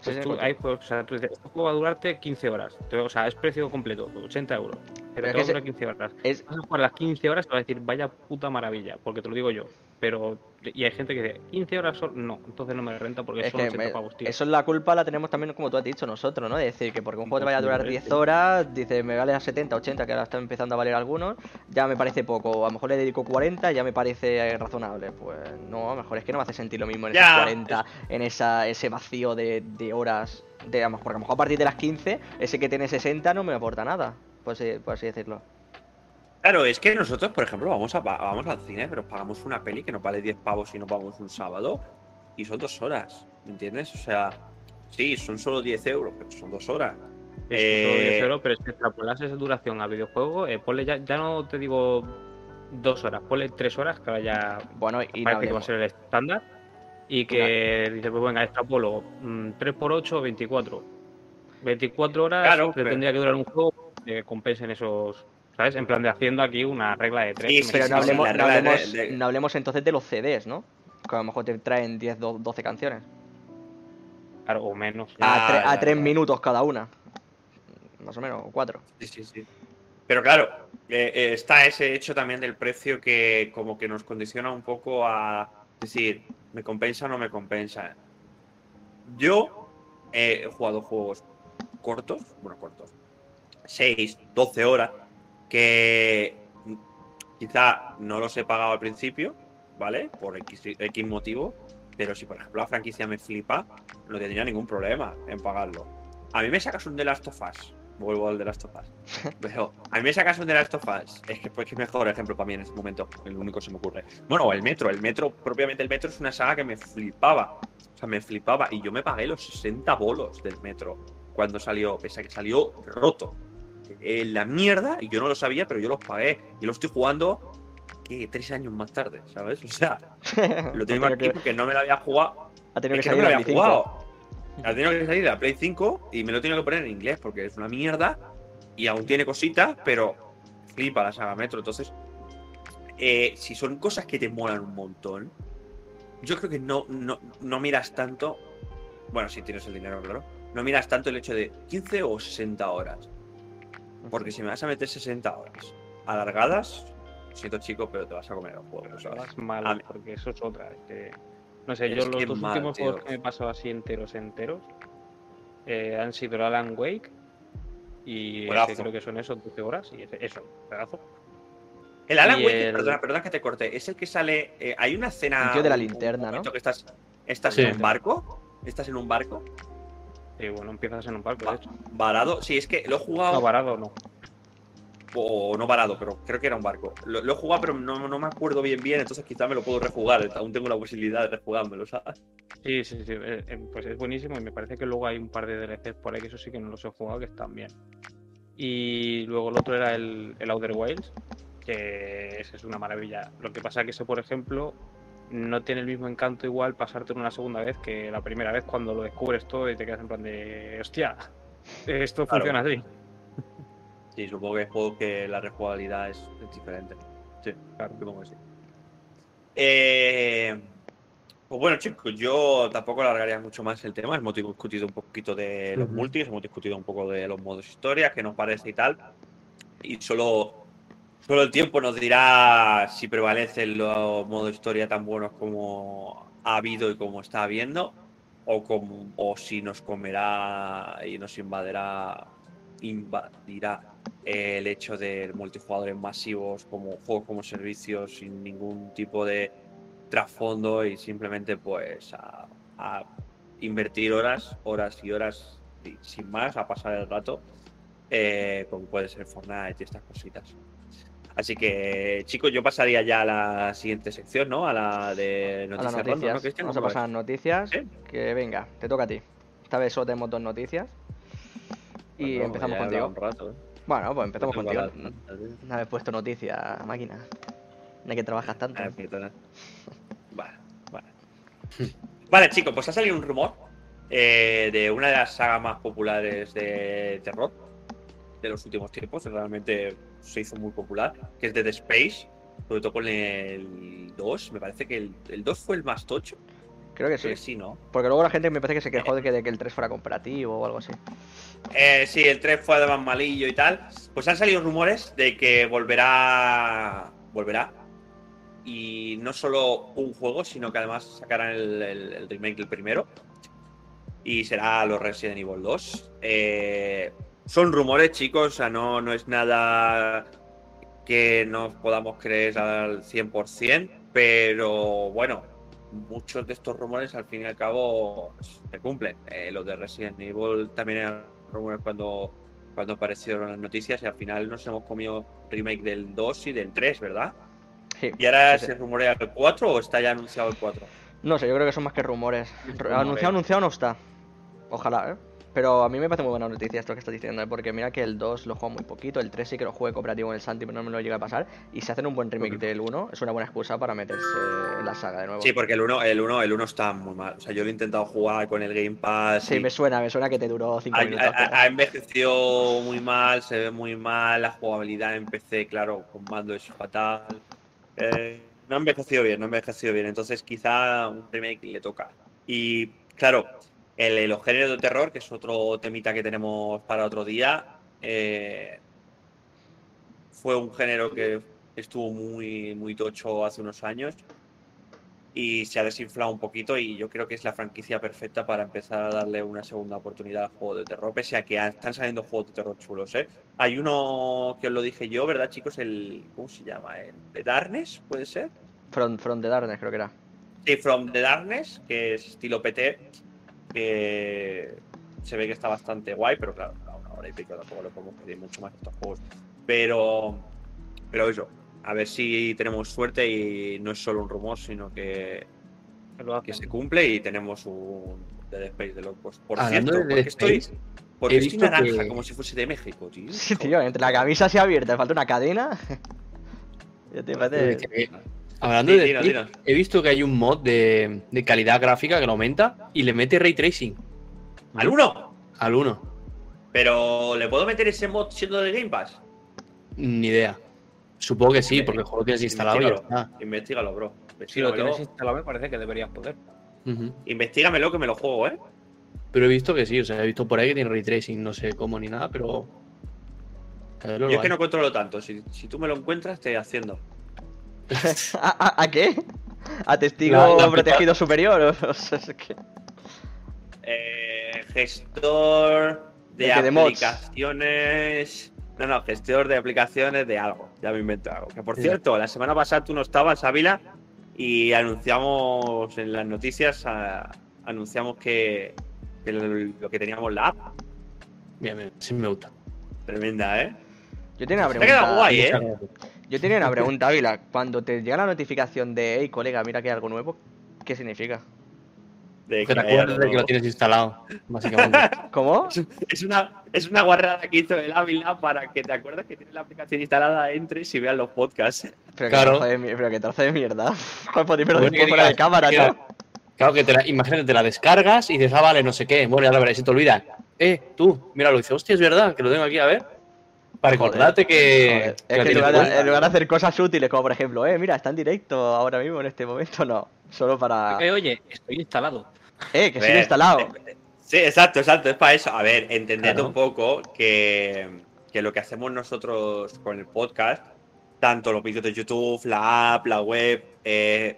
D: pues
B: sí,
D: tú- hay o sea, tú dices, este juego va a durarte 15 horas. O sea, es precio completo, 80 euros. Pero
B: es
D: te va a durar 15 horas.
B: es,
D: Vas a jugar las 15 horas y te vas a decir, vaya puta maravilla, porque te lo digo yo. Pero, y hay gente que dice, 15 horas solo. No, entonces no me renta porque
B: Es que
D: 80
B: me-
D: pavos, tío.
B: eso es la culpa la tenemos también, como tú has dicho, nosotros, ¿no? De decir que porque un juego te vaya a durar 10
D: Sí.
B: horas, dice, me vale a 70, 80, que ahora están empezando a valer algunos, ya me parece poco. A lo mejor le dedico 40, ya me parece razonable. Pues no, a lo mejor es que no me hace sentir lo mismo en
A: Ya,
B: esos 40, en esa, ese vacío de, de horas. De, a lo mejor- porque a lo mejor a partir de las 15, ese que tiene 60 no me aporta nada, por así, por así decirlo.
A: Claro, es que nosotros, por ejemplo, vamos, a, vamos al cine, pero pagamos una peli que nos vale 10 pavos y nos vamos un sábado y son dos horas, ¿me entiendes? O sea, sí, son solo 10 euros, pero son dos horas.
D: Es solo
A: Eh,
D: 10 euros, pero es que extrapolas esa duración al videojuego, eh, ponle ya, ya no te digo dos horas, ponle tres horas, que ahora ya
B: Bueno, y no
D: parece que va a ser el estándar. Y que dices, pues venga, extrapolo, 3 por 8, 24. 24 horas
A: Claro,
D: te
A: pero-
D: tendría que durar un juego que compensen esos, ¿sabes? En plan de haciendo aquí una regla de 3.
A: Sí, sí,
B: pero
A: sí,
B: no, hablemos,
A: la
B: no,
A: regla de-
B: hablemos,
A: de-
B: no hablemos entonces de los CDs, ¿no? Que a lo mejor te traen 10, do- 12 canciones.
D: Claro, o menos.
B: A, tre- a
A: ya,
B: tres minutos cada una. Más o menos, o cuatro.
A: Sí, sí, sí. Pero claro, eh, eh, está ese hecho también del precio que como que nos condiciona un poco a decir, ¿me compensa o no me compensa? Yo he jugado juegos cortos, bueno, cortos, 6, 12 horas, que quizá no los he pagado al principio, ¿vale? Por X, X motivo, pero si por ejemplo la franquicia me flipa, no tendría ningún problema en pagarlo. A mí me sacas un The Last of Us, vuelvo al The Last of Us, pero a mí me sacas un The Last of Us, es que pues que mejor ejemplo para mí en este momento, el único que se me ocurre. Bueno, o el Metro, el Metro, propiamente el Metro es una saga que me flipaba, o sea, me flipaba y yo me pagué los 60 bolos del Metro cuando salió, pese a que salió roto. En la mierda, y yo no lo sabía, pero yo los pagué y lo estoy jugando ¿qué? tres años más tarde, ¿sabes? O sea, lo tengo aquí
B: que,
A: porque no me lo había jugado
B: ha tenido
A: es
B: que
A: que no
B: salir
A: me
B: la
A: lo había
B: Play 5.
A: jugado. Ha tenido que salir de la Play 5 y me lo he tenido que poner en inglés porque es una mierda y aún tiene cositas, pero flipa la saga Metro. Entonces, eh, si son cosas que te molan un montón, yo creo que no, no, no miras tanto. Bueno, si tienes el dinero, claro. No miras tanto el hecho de 15 o 60 horas. Porque si me vas a meter 60 horas alargadas, siento chico, pero te vas a comer el juego.
D: Pero
A: ¿sabes?
D: vas mal,
A: A
D: porque eso es otra. es que- no sé,
A: Es
D: yo los dos
A: mal,
D: últimos
A: tío.
D: juegos que me he pasado así enteros, enteros, eh, han sido el Alan Wake y ese creo que son esos 12 horas y ese- eso, pedazo.
A: El Alan
D: Y
A: Wake,
D: el-
A: perdona, perdona que te corte, es el que sale. eh, hay una escena.
B: El tío de la
A: un- un
B: linterna, ¿no?
A: Que estás estás
C: Sí.
A: en un barco. Estás en un barco
D: Y bueno, empiezas en un parque, de
A: Va-
D: hecho.
A: varado. Sí, es que lo he jugado.
D: No, varado no.
A: O no varado, pero creo que era un barco. Lo, lo he jugado, pero no, no me acuerdo bien bien, entonces quizá me lo puedo rejugar. Aún tengo la posibilidad de rejugármelo, ¿sabes?
D: Sí, sí, sí. eh, eh, Pues es buenísimo y me parece que luego hay un par de DLCs por ahí que eso sí que no los he jugado que están bien. Y luego el otro era el, el Outer Wilds, que ese es una maravilla. Lo que pasa que ese, por ejemplo, no tiene el mismo encanto igual pasártelo una segunda vez que la primera vez cuando lo descubres todo y te quedas en plan de hostia, esto
A: Claro.
D: funciona así.
A: Sí, supongo que es juego que la rejugabilidad es, es diferente. Sí, claro, supongo que sí. Eh, pues bueno, chicos, yo tampoco alargaría mucho más el tema. Hemos discutido un poquito de los
E: Ujú.
A: multis, hemos discutido un poco de los modos historia, qué nos parece y tal. Y solo, solo el tiempo nos dirá si prevalecen los modos historia tan buenos como ha habido y como está habiendo, o, si nos comerá y nos invadirá, invadirá el hecho de multijugadores masivos como juegos como servicios sin ningún tipo de trasfondo y simplemente pues a, invertir horas, horas y horas sin más, a pasar el rato, eh, como puede ser Fortnite y estas cositas. Así que, chicos, yo pasaría ya a la siguiente sección, ¿no? A la de
B: A
A: noticias,
B: las
A: random,
B: noticias.
A: ¿no?
B: Vamos a
A: ¿Cómo
B: pasar a noticias. Que venga, te toca a ti. Esta vez solo tenemos dos noticias. Y
A: Bueno,
B: empezamos contigo.
A: rato, ¿eh?
B: Bueno, pues empezamos contigo.
A: la-
B: No habéis puesto noticia, máquina. Hay que trabajar tanto.
A: Ah. Vale, vale. Vale, chicos, pues ha salido un rumor eh, de una de las sagas más populares de terror de los últimos tiempos. Realmente se hizo muy popular, que es Dead Space, sobre todo con el 2. Me parece que el, el 2 fue el más tocho.
B: Creo que
A: Creo que
B: sí.
A: sí, ¿no?
B: Porque luego la gente me parece que se quejó de que, de que el 3 fuera comparativo o algo así.
A: Eh, sí, el 3 fue además malillo y tal. Pues han salido rumores de que volverá. Volverá. Y no solo un juego, sino que además sacarán el, el- el remake del primero. Y será los Resident Evil 2. Eh, son rumores, chicos, o sea, no, no es nada que nos podamos creer al 100%, pero bueno, muchos de estos rumores al fin y al cabo se cumplen. Eh, los de Resident Evil también eran rumores cuando, cuando aparecieron las noticias y al final nos hemos comido remake del 2 y del 3, ¿verdad?
B: Sí.
A: ¿Y ahora
B: sí, sí.
A: se rumorea el 4 o está ya anunciado el 4?
B: No sé, yo creo que son más que rumores.
D: Rumores.
B: Anunciado, anunciado no está. Ojalá, ¿eh? Pero a mí me parece muy buena noticia esto que estás diciendo, ¿eh? porque mira que el 2 lo juego muy poquito, el 3 sí que lo jugué cooperativo en el Santi, pero no me lo llega a pasar. Y si hacen un buen remake del 1, es una buena excusa para meterse en la saga de nuevo.
A: Sí, porque el 1 el 1 el 1 está muy mal. O sea, yo lo he intentado jugar con el Game Pass.
B: Sí,
A: y
B: me suena, me suena que te duró 5
A: ha,
B: minutos.
A: ha envejecido muy mal, se ve muy mal. La jugabilidad en PC, claro, con mando es fatal. Eh, no ha envejecido bien, no ha envejecido bien. Entonces, quizá un remake le toca. Y claro, el, los géneros de terror, que es otro temita que tenemos para otro día, eh, fue un género que estuvo muy, muy tocho hace unos años y se ha desinflado un poquito y yo creo que es la franquicia perfecta para empezar a darle una segunda oportunidad al juego de terror, pese a que están saliendo juegos de terror chulos, ¿eh? Hay uno que os lo dije yo, ¿verdad, chicos? El, ¿cómo se llama? ¿El The Darkness, puede ser?
B: From, From the Darkness creo que era.
A: Sí, From the Darkness, que es estilo PT, que se ve que está bastante guay, pero claro, a una hora y pico tampoco lo podemos pedir mucho más estos juegos. Pero, pero eso, a ver si tenemos suerte y no es solo un rumor, sino que,
D: Que lo
A: que
D: hacen.
A: se cumple y tenemos un Dead Space de locos. Por
C: Hablando
A: cierto,
C: de
A: porque estoy, porque estoy naranja,
C: que-
A: como si fuese de México, tío.
B: Sí, tío, entre la camisa así abierta, falta una cadena. Ya te parece.
C: Hablando
A: Sí,
C: de he visto que hay un mod de, de calidad gráfica que lo aumenta y le mete ray tracing
A: ¿Al uno?
C: al 1.
A: Pero ¿le puedo meter ese mod siendo de Game Pass?
C: Ni idea. Supongo que sí, porque el juego lo tienes instalado y ya
A: Investígalo.
C: está.
A: Investígalo, bro.
D: Si lo tienes instalado, me parece que deberías poder.
C: Ujú.
A: Investígamelo que me lo juego, ¿eh?
C: Pero he visto que sí, o sea, he visto por ahí que tiene ray tracing, no sé cómo ni nada, pero.
A: Yo es que no controlo tanto. Si, si tú me lo encuentras, te haciendo.
B: ¿A, a- a qué? ¿A testigo
C: La- la-
B: protegido superior? O sea, es que-
A: Eh, gestor de aplicaciones. No, no, gestor de aplicaciones de algo. Ya me invento algo. Que por cierto, la semana pasada tú no estabas, Ávila, y anunciamos en las noticias, anunciamos que, que lo, lo que teníamos la app.
C: Bien, bien, sí me gusta.
A: Tremenda, ¿eh?
B: Yo tenía una
A: Te ha quedado
B: pregunta.
A: guay, ¿eh?
B: Yo tenía una pregunta, Ávila. Cuando te llega la notificación de, hey, colega, mira que hay algo nuevo, ¿qué significa?
A: De
C: Que te acuerdas de que lo tienes instalado, básicamente.
B: ¿Cómo?
A: Es una, es una guarrada que hizo el Ávila para que te acuerdes que tienes la aplicación instalada, entres y veas los podcasts.
B: Pero
C: Claro.
B: que de, pero que trozo de mierda. Joder,
C: Bueno,
B: después fuera de cámara, ¿no?
C: Claro que te la, imagínate, te la descargas y dices, ah, vale, no sé qué. Bueno, ya lo verás, se te olvida. Eh, tú, mira, lo dice, hostia, es verdad, que lo tengo aquí, a ver. Recordarte que.
B: Joder, Es que en lugar, de,
C: puesta.
B: en lugar de hacer cosas útiles, como por ejemplo, eh, mira, está en directo ahora mismo en este momento, no. Solo para.
D: Eh, oye, estoy instalado.
B: Eh, que
A: ver,
B: instalado.
A: Sí, exacto, exacto, es para eso. A ver, entended
C: Claro.
A: un poco que, que lo que hacemos nosotros con el podcast, tanto los vídeos de YouTube, la app, la web, eh,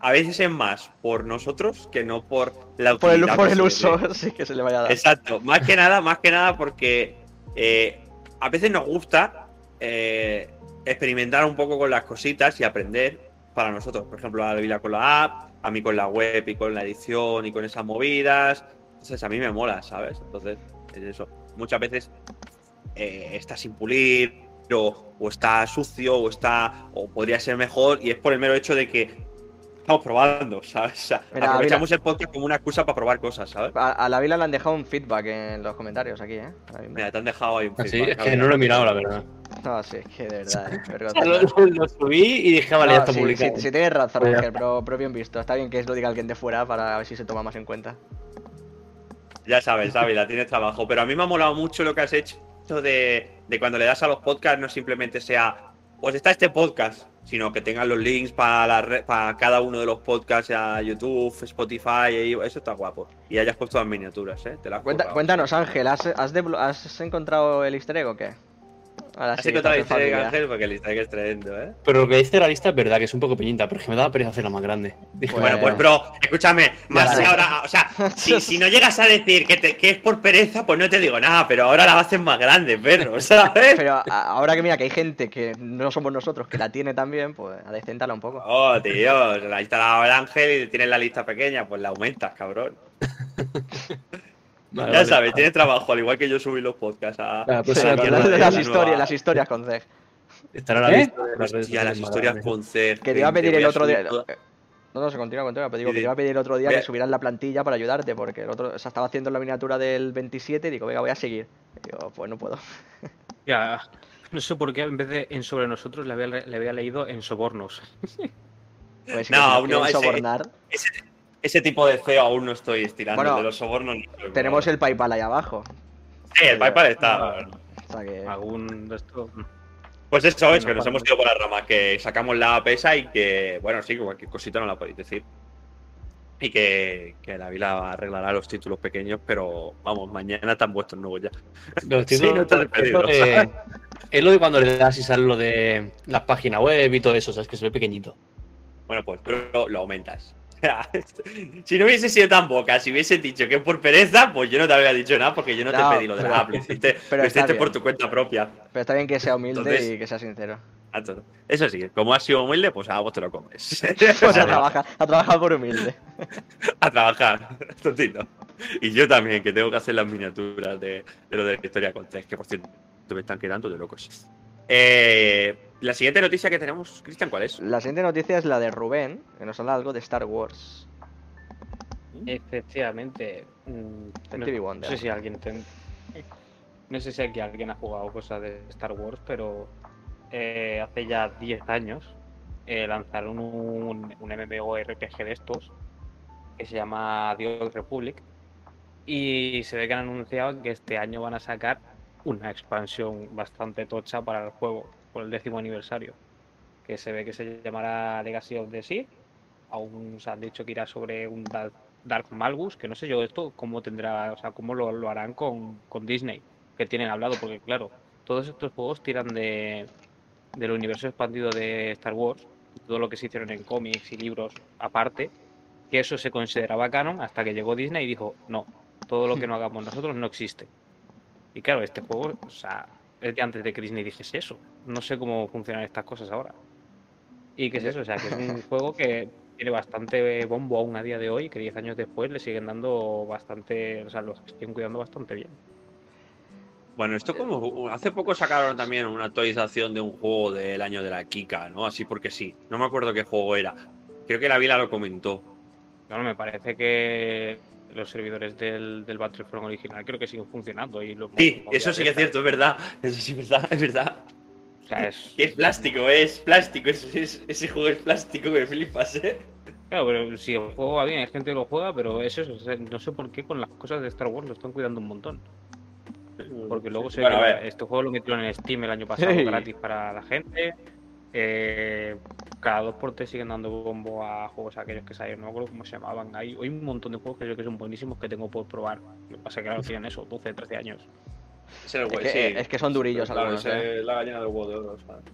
A: a veces es más por nosotros que no por la
B: Por el, por el uso, sí que se le vaya a dar.
A: Exacto, más que nada, más que nada porque eh, a veces nos gusta eh, experimentar un poco con las cositas y aprender para nosotros. Por ejemplo, a Vila con la app, a mí con la web y con la edición y con esas movidas. Entonces a mí me mola, ¿sabes? Entonces, es eso. Muchas veces eh, está sin pulir, o, o está sucio, o está. o podría ser mejor, y es por el mero hecho de que estamos probando, ¿sabes? O sea,
B: Mira,
A: aprovechamos el podcast como una excusa para probar cosas, ¿sabes?
B: A, a la Vila le han dejado un feedback en los comentarios aquí, ¿eh?
A: Mira, te han dejado ahí un
C: Así,
A: feedback,
C: es que no lo he mirado, la verdad.
B: No, sí, es que de verdad, eh,
C: O
B: vergüenza.
C: sea, lo, lo subí y dije, "Ah, vale,
B: No,
C: ya está
B: sí,
C: publicado.
B: sí, sí tienes razón, Ángel, pero, pero bien visto. Está bien que lo diga alguien de fuera para ver si se toma más en cuenta.
A: Ya sabes, Ávila, tienes trabajo. Pero a mí me ha molado mucho lo que has hecho de, de cuando le das a los podcasts, no simplemente sea, pues está este podcast, sino que tengan los links para, la re- para cada uno de los podcasts a YouTube, Spotify, eso está guapo. Y hayas puesto las miniaturas, ¿eh? Te las
B: Cuenta- cuéntanos, Ángel, ¿has, has encontrado el easter egg o qué? Ahora
A: Has
B: sí,
A: encontrado el
B: estás
A: easter egg,
B: familia.
A: Ángel, porque el easter egg es tremendo, ¿eh?
C: Pero lo que dice la lista es verdad, que es un poco pequeñita, pero es que me daba pereza hacerla más grande.
B: Pues-
A: Bueno, pues bro, escúchame, más
C: Ya,
A: ahora, o sea, si, si no llegas a decir que, te- que es por pereza, pues no te digo nada, pero ahora la haces más grande, perro, ¿sabes?
B: Pero ahora que mira que hay gente que no somos nosotros que la tiene también, pues adecéntala un poco.
A: Oh, tío, se la ha instalado el ángel y tienes la lista pequeña, pues la aumentas, cabrón.
C: vale,
A: ya
C: vale.
A: sabes, tienes trabajo, al igual que yo subí los podcasts a,
C: La
B: Sí,
C: próxima
A: a la
B: las,
A: mierda de
B: las
A: la
B: historias,
A: nueva-
B: las historias con Zeg.
C: Estará la
E: ¿Eh?
C: lista de las
A: Hostia, historias con Cer.
B: Que te iba a pedir el otro día.
A: toda-
B: No, no, se continúa, continúa. Pero digo que te iba a pedir el otro día que subieran la plantilla para ayudarte, porque el otro, o sea, estaba haciendo la miniatura del 27 y digo, venga, voy a seguir. Y digo, pues no puedo.
D: Ya, no sé por qué en vez de en sobre nosotros le había, le había leído en sobornos.
B: Pues si
A: No, no, ese-
B: sobornar.
A: Ese, ese tipo de feo aún no estoy estirando,
B: Bueno,
A: de los sobornos. no.
B: Tenemos el PayPal ahí abajo.
A: Sí, el PayPal está.
B: O sea que.
D: Algún de estos.
A: Pues eso es, que
D: No
A: nos hemos ido por las ramas, que sacamos la pesa y que, bueno, sí, que cualquier cosita no la podéis decir. Y que, que la Vila arreglará los títulos pequeños, pero vamos, mañana están vuestros nuevos ya.
C: Los
A: Sí,
C: títulos,
A: no te has
C: es,
A: despedido.
C: lo de, es lo de cuando le das y sale lo de la página web y todo eso, sabes que se ve pequeñito.
A: Bueno, pues pero lo aumentas. si no hubiese sido tan boca, si hubiese dicho que es por pereza, pues yo no te habría dicho nada porque yo no,
B: No,
A: te pedí lo de la app, lo hiciste,
B: pero
A: lo hiciste por tu cuenta propia.
B: Pero está bien que sea humilde
A: Entonces-
B: y que sea sincero.
A: Eso sí, como has sido humilde, pues a vos te lo comes.
B: Pues a trabajar, a trabajar por humilde.
A: a trabajar, tontito. Y yo también, que tengo que hacer las miniaturas de, de lo de la historia con Tess, que por cierto me están quedando de locos. Eh, la siguiente noticia que tenemos, Cristian, ¿cuál es?
B: La siguiente noticia es la de Rubén, que nos habla algo de Star Wars.
D: Efectivamente. mm, no, sé si alguien ten- no sé si aquí alguien ha jugado cosas de Star Wars, pero eh, hace ya 10 años eh, lanzaron un, un MMORPG de estos que se llama The Old Republic y se ve que han anunciado que este año van a sacar una expansión bastante tocha para el juego por el décimo aniversario que se ve que se llamará Legacy of the Sith aún se han dicho que irá sobre un Dark, Malgus, que no sé yo esto cómo tendrá, o sea, cómo lo, lo harán con, con Disney, que tienen hablado, porque claro, todos estos juegos tiran de del universo expandido de Star Wars, todo lo que se hicieron en cómics y libros aparte, que eso se consideraba canon hasta que llegó Disney y dijo, no, todo lo que no hagamos nosotros no existe. Y claro, este juego, o sea, es de antes de que Disney dijese eso. No sé cómo funcionan estas cosas ahora. ¿Y qué es eso? O sea, que es un juego que tiene bastante bombo aún a día de hoy, que 10 años después le siguen dando bastante, o sea, lo siguen cuidando bastante bien.
A: Bueno, esto como hace poco sacaron también una actualización de un juego del año de la Kika, ¿no? Así porque sí. No me acuerdo qué juego era. Creo que la Vila lo comentó.
D: Claro, me parece que los servidores del, del Battlefront original creo que siguen funcionando. Y lo
A: Sí, eso sí que es cierto, es verdad. Eso sí es verdad, es verdad.
D: O sea, es,
A: es plástico, es plástico. es- es- ese juego es plástico que flipas, ¿eh?
D: Claro, pero si el juego va bien, hay gente que lo juega, pero es eso. o sea, no sé por qué con las cosas de Star Wars lo están cuidando un montón. Porque luego se
A: Bueno,
D: este juego lo metieron en Steam el año pasado
B: Sí.
D: gratis para la gente. Eh, cada dos por tres siguen dando bombo a juegos aquellos que salieron, no me acuerdo cómo se llamaban. Hay, hay un montón de juegos que yo creo que son buenísimos que tengo por probar. Lo que pasa es que claro, tienen eso, 12, 13 años.
A: Era el
B: Es
A: güey,
B: que-
A: sí.
B: es que son durillos
A: Claro,
B: algunos,
A: ese
B: ¿eh?
A: es la gallina del huevo de oro, ¿sabes?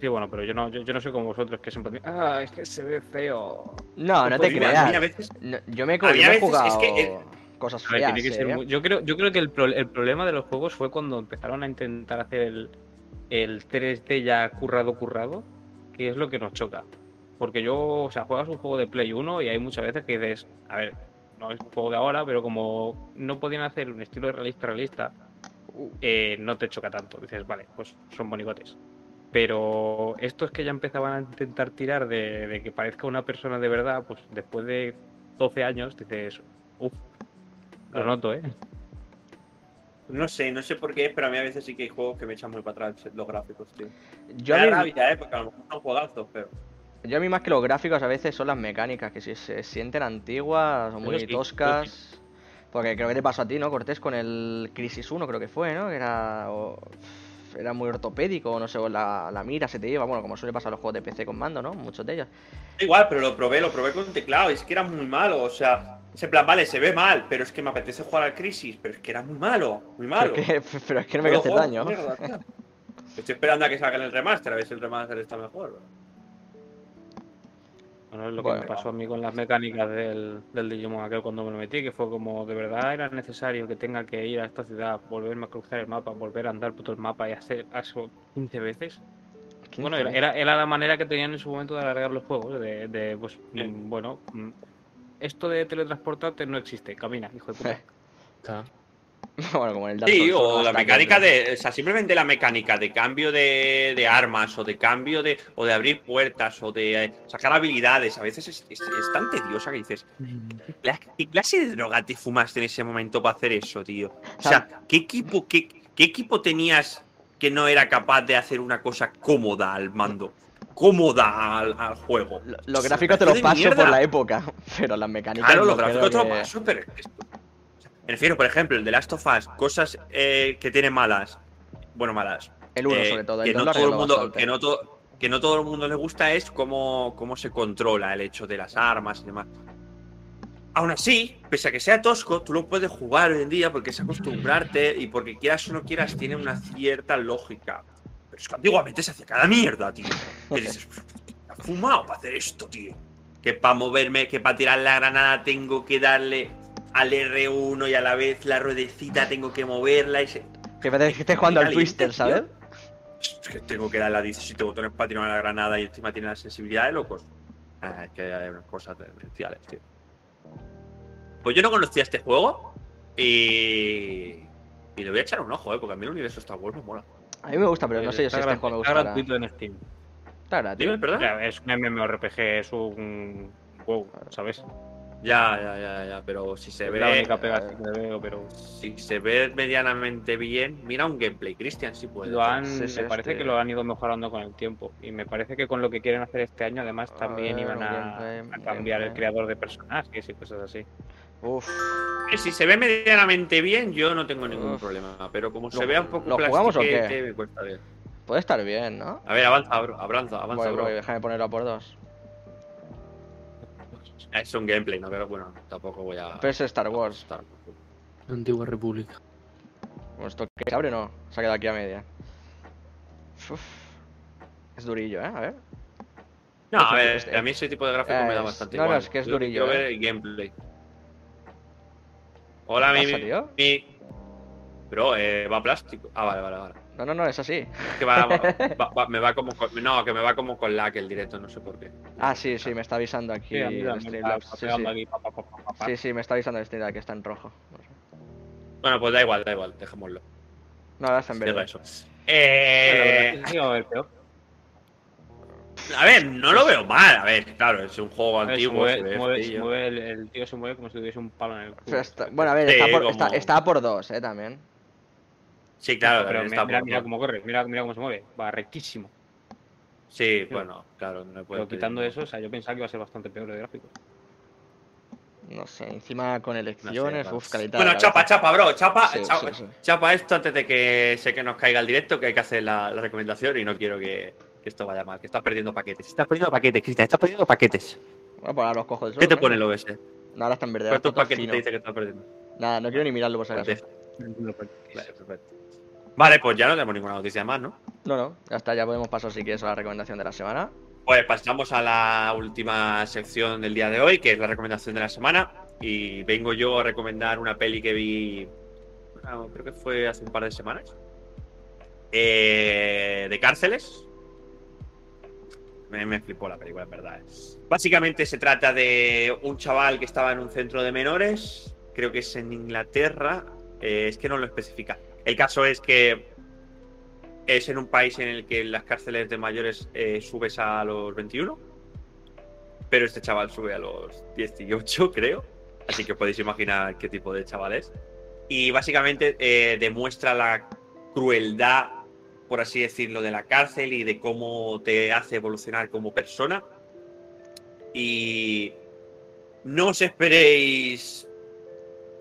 D: Sí, bueno, pero yo no, yo, yo no soy como vosotros que siempre dicen, ah, es que se ve feo.
B: No, no te
A: Pues mira,
B: creas.
A: mira, a veces-
B: No, yo me yo he
A: es
B: jugado
A: que, eh,
B: cosas
D: ver,
B: feas.
D: tiene que ser
B: ¿eh?
D: muy- Yo creo, yo creo que el, pro- el problema de los juegos fue cuando empezaron a intentar hacer el, el 3D ya currado, currado, que es lo que nos choca. Porque yo, o sea, juegas un juego de Play 1 y hay muchas veces que dices, a ver, no es un juego de ahora, pero como no podían hacer un estilo de realista realista, eh, no te choca tanto. Dices, vale, pues son bonigotes. Pero estos que ya empezaban a intentar tirar de, de que parezca una persona de verdad, pues después de 12 años dices, uff, lo noto, ¿eh?
A: No sé, no sé por qué, pero a mí a veces sí que hay juegos que me echan muy para atrás los gráficos, tío.
B: Yo
A: me
B: a,
A: da
B: mí,
A: rabia, ¿eh? Porque a lo mejor son juegazos, pero.
B: yo a mí más que los gráficos a veces son las mecánicas, que si se sienten antiguas o muy
D: sí,
B: toscas. Porque creo que te pasó a ti, ¿no, Cortés? Con el Crisis 1 creo que fue, ¿no? Que era... o- era muy ortopédico, no sé, o la, la mira se te iba, bueno, como suele pasar en los juegos de PC con mando, ¿no? Muchos de ellos.
A: Igual, pero lo probé, lo probé con teclado, y es que era muy malo, o sea, ese plan, vale, se ve mal, pero es que me apetece jugar al Crisis, pero es que era muy malo, muy malo.
B: Pero, es que, pero es que no me hace daño.
A: mierda. Estoy esperando a que salga el remaster, a ver si el remaster está mejor.
D: Bueno, es lo
B: Bueno.
D: que me pasó a mí con las mecánicas del, del Digimon aquel cuando me lo metí, que fue como de verdad era necesario que tenga que ir a esta ciudad, volverme a cruzar el mapa, volver a andar por todo el mapa y hacer eso 15 veces. Bueno, era, era, la manera que tenían en su momento de alargar los juegos, de, de, pues,
A: Sí.
D: mm, bueno, mm, esto de teletransportarte no existe, camina, hijo de puta.
C: Claro.
B: bueno, como en el Dark
A: Sí,
B: Souls,
A: o la mecánica de. O sea, simplemente la mecánica de cambio de, de armas o de cambio de. o de abrir puertas o de eh, sacar habilidades. A veces es, es- es tan tediosa que dices. ¿qué cla- ¿Qué clase de droga te fumaste en ese momento para hacer eso, tío? O sea, ¿qué equipo, qué, qué equipo tenías que no era capaz de hacer una cosa cómoda al mando? Cómoda al, al juego.
B: Lo- Los gráficos te los paso
A: mierda.
B: por la época, pero las mecánicas.
A: Claro, los gráficos te
B: creo
A: lo
B: que-
A: paso, pero. es- Me refiero, por ejemplo, el de Last of Us, cosas eh, que tienen malas. Bueno, malas.
B: El 1
A: eh,
B: sobre todo, el
A: que,
B: 2
A: no todo el mundo, no que no todo el mundo le gusta es cómo, cómo se controla el hecho de las armas y demás. Aún así, pese a que sea tosco, tú lo puedes jugar hoy en día porque es acostumbrarte y porque quieras o no quieras, tiene una cierta lógica. Pero es que antiguamente se hacía cada mierda, tío. Que dices, "¿Qué ha fumado para hacer esto, tío? Que para moverme, que para tirar la granada tengo que darle al R1 y a la vez la ruedecita tengo que moverla y se...
B: Que parece que estés jugando al Twister. ¿sabes?
A: Es que tengo que darle a 17 botones para tirar la granada y encima tiene la sensibilidad de locos. Ah, es que hay unas cosas demenciales, tío. Pues yo no conocía este juego y. Y le voy a echar un ojo, ¿eh? Porque a mí el universo Star Wars me mola.
B: A mí me gusta, pero no sé yo si
D: Está
B: este juego me
D: está
B: gustará.
D: gratuito en Steam.
B: Está gratis.
A: Dime, ¿verdad?
D: Ya, es un MMORPG, es un juego, ¿sabes?
A: Ya, ya, ya, ya. Pero si se
D: Es la
A: ve.
D: única pega que le veo, pero
A: Si se ve medianamente bien, mira un gameplay, Cristian, si puede.
D: lo han,
B: Sí, sí,
D: me parece
B: este-
D: que lo han ido mejorando con el tiempo. Y me parece que con lo que quieren hacer este año, además,
B: A
D: también
B: ver,
D: iban a,
B: gameplay,
D: a
B: un
D: cambiar el creador de personajes y cosas así.
B: Uf.
A: Si se ve medianamente bien, yo no tengo ningún
B: Uf.
A: problema. Pero como
B: ¿Lo-
A: se vea un poco
B: lo jugamos o qué?
A: plastiquete, me cuesta ver.
B: Puede estar bien, ¿no?
A: A ver, avanza, bro. Avanza, avanza,
B: Voy,
A: bro.
B: voy, déjame ponerlo a por dos.
A: Es un gameplay, ¿no? Pero bueno, tampoco voy a.
B: Pero es Star Wars.
C: Antigua República.
B: Bueno, ¿Esto qué? ¿Se abre o no? Se ha quedado aquí a media. Uf. Es durillo, ¿eh? A ver.
A: No, a ver, a mí ese tipo de gráfico me da bastante
B: no, no,
A: igual.
B: es que es
A: Yo lo
B: durillo,
A: Quiero
B: ¿eh?
A: ver el gameplay. Hola,
B: ¿Qué
A: mi.
B: pasa,
A: mi- Bro, eh, va plástico. Ah, vale, vale, vale.
B: No, no, no, es así.
A: Es que va, va- va- me va como con, no, que me va como con lag el directo, no sé por qué.
B: Ah, sí, sí, me está avisando aquí
D: Sí,
B: el
D: está
B: Sí,
D: pegando
B: sí.
D: aquí, pa, pa, pa, pa, pa, pa.
B: Sí, sí, me está avisando el Streamlabs que está en rojo. No sé.
A: Bueno, pues da igual, da igual, dejémoslo.
B: No, ahora está en verde.
A: eso. Eh,
D: a ver
A: no lo veo mal. A ver, claro, es un juego antiguo. se
D: mueve-
A: ve
D: mueve- se
A: feillo.
D: mueve el, el tío se mueve como si tuviese un palo en el culo.
B: Está- bueno, a ver,
A: Sí,
B: está, por,
A: como-
B: está, está por dos, eh, también.
A: Sí, claro,
D: pero mira,
A: está
D: mira,
A: por-
D: mira cómo corre, mira, mira cómo se mueve. Va rectísimo.
A: Sí, bueno, claro. No puede
D: Pero quitando eso, o sea, yo pensaba que iba a ser bastante peor de gráficos.
B: No sé, encima con
A: No
B: elecciones,
A: sé,
B: uff,
A: vale.
B: calidad.
A: Bueno, chapa, chapa, bro. Chapa,
B: Sí,
A: chapa,
B: sí, sí.
A: chapa esto antes de que sé que nos caiga el directo, que hay que hacer la, la recomendación y no quiero que, que esto vaya mal, que estás perdiendo paquetes. Estás perdiendo paquetes, Cristian, estás perdiendo paquetes.
B: Bueno, pues ahora los cojo del
A: ¿Qué te
B: suelo,
A: pone el
B: ¿no?
A: OBS?
B: No, ahora está en verde.
A: ¿Cuántos paquetes te dice que estás perdiendo?
B: Nada, no quiero ni mirarlo por si acaso.
A: Vale, pues ya no tenemos ninguna noticia más, ¿no?
B: No, no, ya está, ya podemos pasar si quieres a la recomendación de la semana.
A: Pues pasamos a la última sección del día de hoy, que es la recomendación de la semana. Y vengo yo a recomendar una peli que vi, bueno, creo que fue hace un par de semanas, eh, de cárceles. Me, flipó la película, en verdad. Básicamente se trata de un chaval que estaba en un centro de menores, creo que es en Inglaterra, eh, es que no lo especifica. El caso es que es en un país en el que las cárceles de mayores eh, subes a los 21, pero este chaval sube a los 18, creo. Así que podéis imaginar qué tipo de chaval es. Y básicamente eh, demuestra la crueldad, por así decirlo, de la cárcel y de cómo te hace evolucionar como persona. Y no os esperéis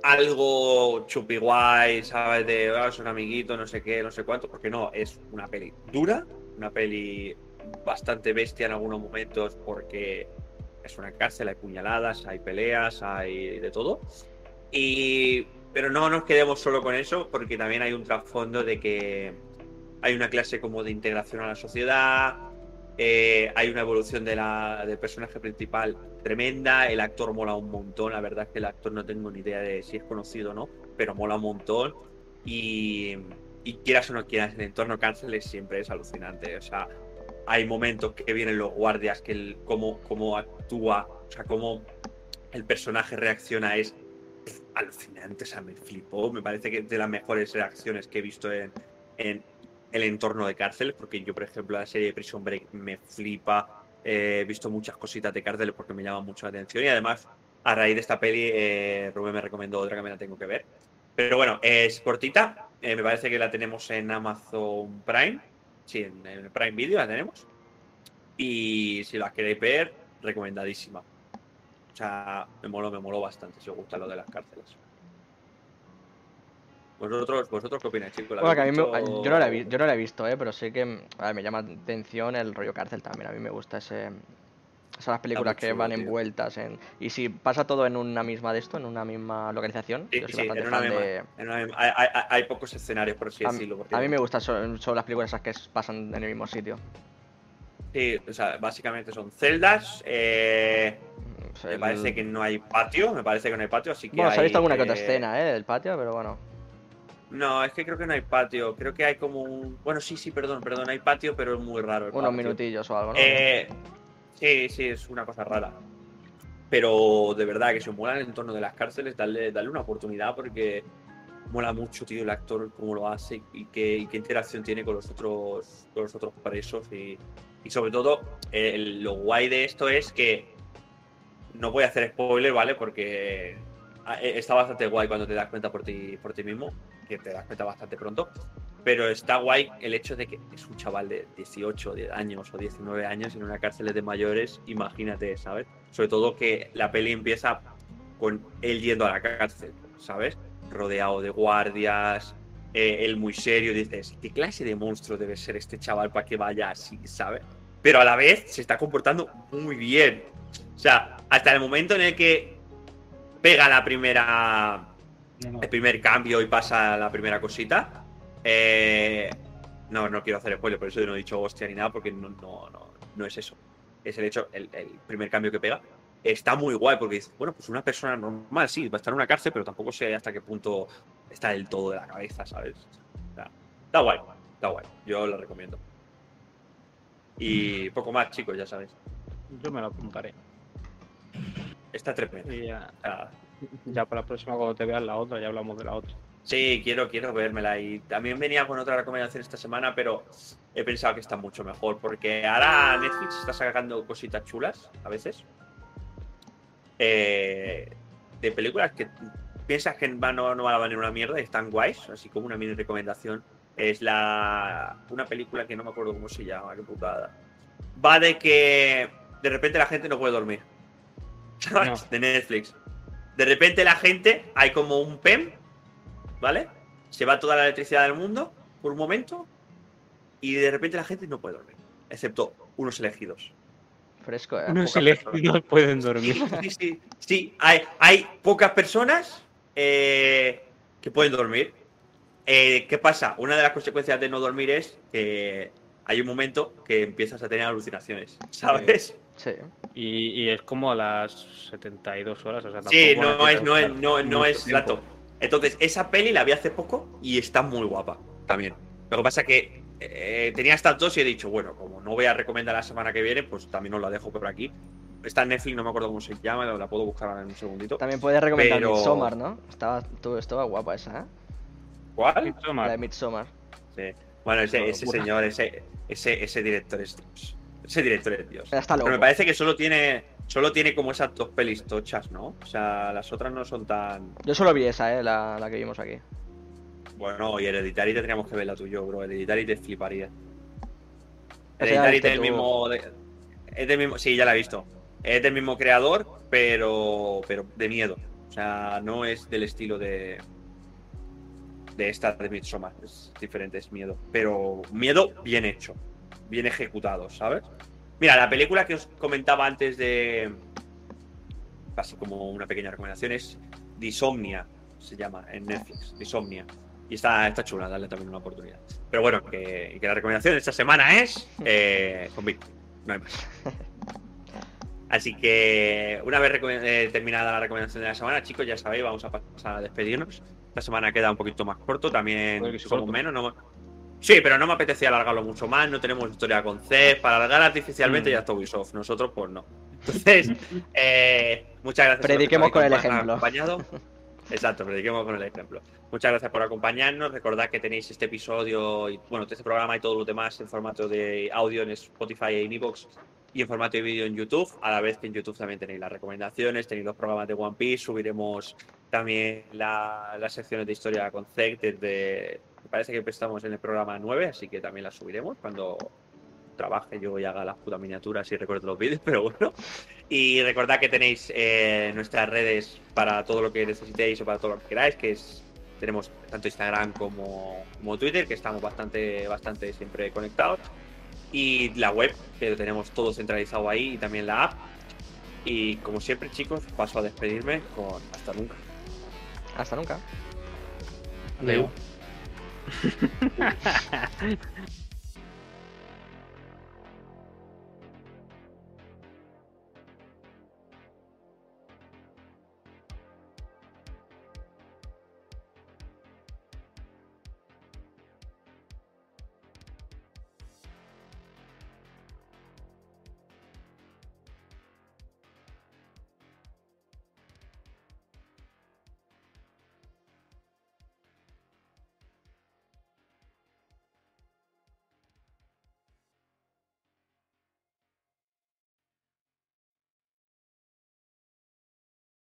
A: algo chupi guay, ¿sabes? De "Ah, es un amiguito, no sé qué, no sé cuánto, porque no, es una peli dura, una peli bastante bestia en algunos momentos, porque es una cárcel, hay puñaladas, hay peleas, hay de todo. Y. Pero no nos quedemos solo con eso, porque también hay un trasfondo de que hay una clase como de integración a la sociedad, eh, hay una evolución de la, del personaje principal tremenda, el actor mola un montón, la verdad es que el actor no tengo ni idea de si es conocido o no, pero mola un montón. Y, y quieras o no quieras, el entorno cárceles siempre es alucinante. O sea, hay momentos que vienen los guardias, que el, cómo, cómo actúa, o sea, cómo el personaje reacciona es alucinante. O sea, me flipó. Me parece que es de las mejores reacciones que he visto en, en el entorno de cárceles, porque yo, por ejemplo, la serie de Prison Break me flipa. Eh, he visto muchas cositas de cárceles porque me llaman mucho la atención y además, a raíz de esta peli, eh, Rubén me recomendó otra que me la tengo que ver. Pero bueno, es cortita. eh, me parece que la tenemos en Amazon Prime. Sí, en, en Prime Video la tenemos. Y si la queréis ver, recomendadísima. O sea, me moló, me moló bastante si os gusta lo de las cárceles. ¿Vosotros, vosotros qué opináis, chicos? ¿La
B: Bueno, que a mí
A: habéis
B: me-
A: visto?
B: yo, no la he, vi- yo no la he visto, eh, pero sí que a ver, me llama la atención el rollo cárcel también. A mí me gusta ese. Esas películas que
A: chulo,
B: van
A: tío.
B: envueltas en. Y si pasa todo en una misma de esto, en una misma localización,
A: Sí,
B: yo soy
A: sí,
B: bastante
A: en una
B: fan
A: misma-
B: de.
A: en una misma- hay, hay- hay pocos escenarios, por así
B: A,
A: decirlo. porque-
B: a mí me gustan son, son las películas esas que pasan en el mismo sitio.
A: Sí, o sea, básicamente son celdas. eh,
B: O sea,
A: me
B: el-
A: parece que no hay patio, me parece que no hay patio, así que.
B: Bueno, se ha visto alguna que otra escena, ¿eh? Del patio, pero bueno.
A: No, es que creo que no hay patio. Creo que hay como un. Bueno, sí, sí, perdón, perdón, hay patio, pero es muy raro. el
B: Unos
A: patio.
B: minutillos o algo, ¿no?
A: Eh, sí, sí, es una cosa rara. Pero de verdad que si os mola el entorno de las cárceles, dale, dale una oportunidad porque mola mucho, tío, el actor, cómo lo hace y qué, y qué interacción tiene con los otros, con los otros presos. Y, y sobre todo, el- lo guay de esto es que no voy a hacer spoiler, ¿vale? Porque ah, eh, está bastante guay cuando te das cuenta por ti, por ti mismo, que te das cuenta bastante pronto. Pero está guay el hecho de que es un chaval de 18 10 años o 19 años en una cárcel de mayores, imagínate, ¿sabes? Sobre todo que la peli empieza con él yendo a la cárcel, ¿sabes? Rodeado de guardias, eh, él muy serio, dices, ¿qué clase de monstruo debe ser este chaval para que vaya así, ¿sabes? Pero a la vez se está comportando muy bien. O sea, hasta el momento en el que pega la primera
E: No, no.
A: el primer cambio y pasa la primera cosita. eh, no, no quiero hacer spoiler, por eso yo no he dicho hostia ni nada, porque no, no, no, no es eso. Es el hecho, el, el primer cambio que pega. Está muy guay, porque dices, bueno, pues una persona normal, sí, va a estar en una cárcel, pero tampoco sé hasta qué punto está del todo de la cabeza, ¿sabes? O sea, está guay, está guay. Yo lo recomiendo. Y poco más, chicos, ya sabéis.
D: Yo me lo apuntaré.
A: Está tremendo.
D: Y ya,
A: O sea,
D: ya para la próxima, cuando te veas la otra, ya hablamos de la otra.
A: Sí, quiero, quiero vérmela. Y también venía con otra recomendación esta semana, pero he pensado que está mucho mejor. Porque ahora Netflix está sacando cositas chulas a veces. eh, de películas que piensas que no, no van a valer una mierda y están guays. Así como una mini recomendación. Es la una película que no me acuerdo cómo se llama, qué putada. Va de que de repente la gente no puede dormir.
D: No.
A: De Netflix. De repente la gente, hay como un PEM, ¿vale? Se va toda la electricidad del mundo por un momento y de repente la gente no puede dormir, excepto unos elegidos.
B: Fresco, ¿eh?
D: Unos elegidos pueden dormir.
A: Sí, sí, sí, hay, hay pocas personas eh, que pueden dormir. Eh, ¿Qué pasa? Una de las consecuencias de no dormir es que hay un momento que empiezas a tener alucinaciones, ¿sabes?
B: Sí.
D: Y, y es como a las 72 horas. O sea,
A: Sí, no es, no es, no, es. Entonces, esa peli la vi hace poco y está muy guapa también. Lo que pasa que eh, tenía estas dos y he dicho, bueno, como no voy a recomendar la semana que viene, pues también os la dejo por aquí. Está en Netflix, no me acuerdo cómo se llama, la puedo buscar ahora en un segundito.
B: También puedes recomendar
A: Pero-
B: Midsommar, ¿no? Estaba, tú, estaba guapa esa, ¿eh?
A: ¿Cuál?
D: Midsommar.
B: La de Midsommar.
A: Sí. Bueno, ese, ese señor, ese, ese, ese director es. Ese director es Dios. Pero me parece que solo tiene, solo tiene como esas dos pelis tochas, ¿no? O sea, las otras no son tan.
B: Yo solo vi esa, ¿eh? La, la que vimos aquí.
A: Bueno, y Hereditary tendríamos que verla tú y yo, bro. Hereditary te fliparía. Hereditary es del
B: tú.
A: mismo. es del mismo. Sí, ya la he visto. Es del mismo creador, pero. pero de miedo. O sea, no es del estilo de. de esta de Midsommar. Es diferente, es miedo. Pero miedo bien hecho. Bien ejecutado, ¿sabes? Mira, la película que os comentaba antes de. Así como una pequeña recomendación es Disomnia, se llama en Netflix. Disomnia. Y está, está chula, darle también una oportunidad. Pero bueno, que, que la recomendación de esta semana es eh, Zombie. No hay más. Así que una vez eh, terminada la recomendación de la semana, chicos, ya sabéis, vamos a pasar a despedirnos. Esta semana queda un poquito más corto, también somos
D: corto.
A: menos. No, me- sí, pero no me apetecía alargarlo mucho más. No tenemos historia con C. Para alargar artificialmente
D: Mm.
A: ya está Ubisoft. Nosotros, pues no. Entonces, eh, muchas gracias.
B: Prediquemos
A: nos
B: con el ejemplo.
A: acompañado. Exacto, prediquemos con el ejemplo. Muchas gracias por acompañarnos. Recordad que tenéis este episodio y bueno, este programa y todos los demás en formato de audio en Spotify e en iVoox y en formato de vídeo en YouTube. A la vez que en YouTube también tenéis las recomendaciones, tenéis los programas de One Piece, subiremos también la- las secciones de historia con Zek desde. Parece que estamos en el programa 9, así que también las subiremos cuando trabaje yo y haga las putas miniaturas y recuerde los vídeos, pero bueno. Y recordad que tenéis eh, nuestras redes para todo lo que necesitéis o para todo lo que queráis, que es tenemos tanto Instagram como, como Twitter, que estamos bastante, bastante siempre conectados. Y la web, que lo tenemos todo centralizado ahí, y también la app. Y como siempre, chicos, paso a despedirme con hasta nunca.
B: Hasta nunca.
C: Adeu. Ha ha ha.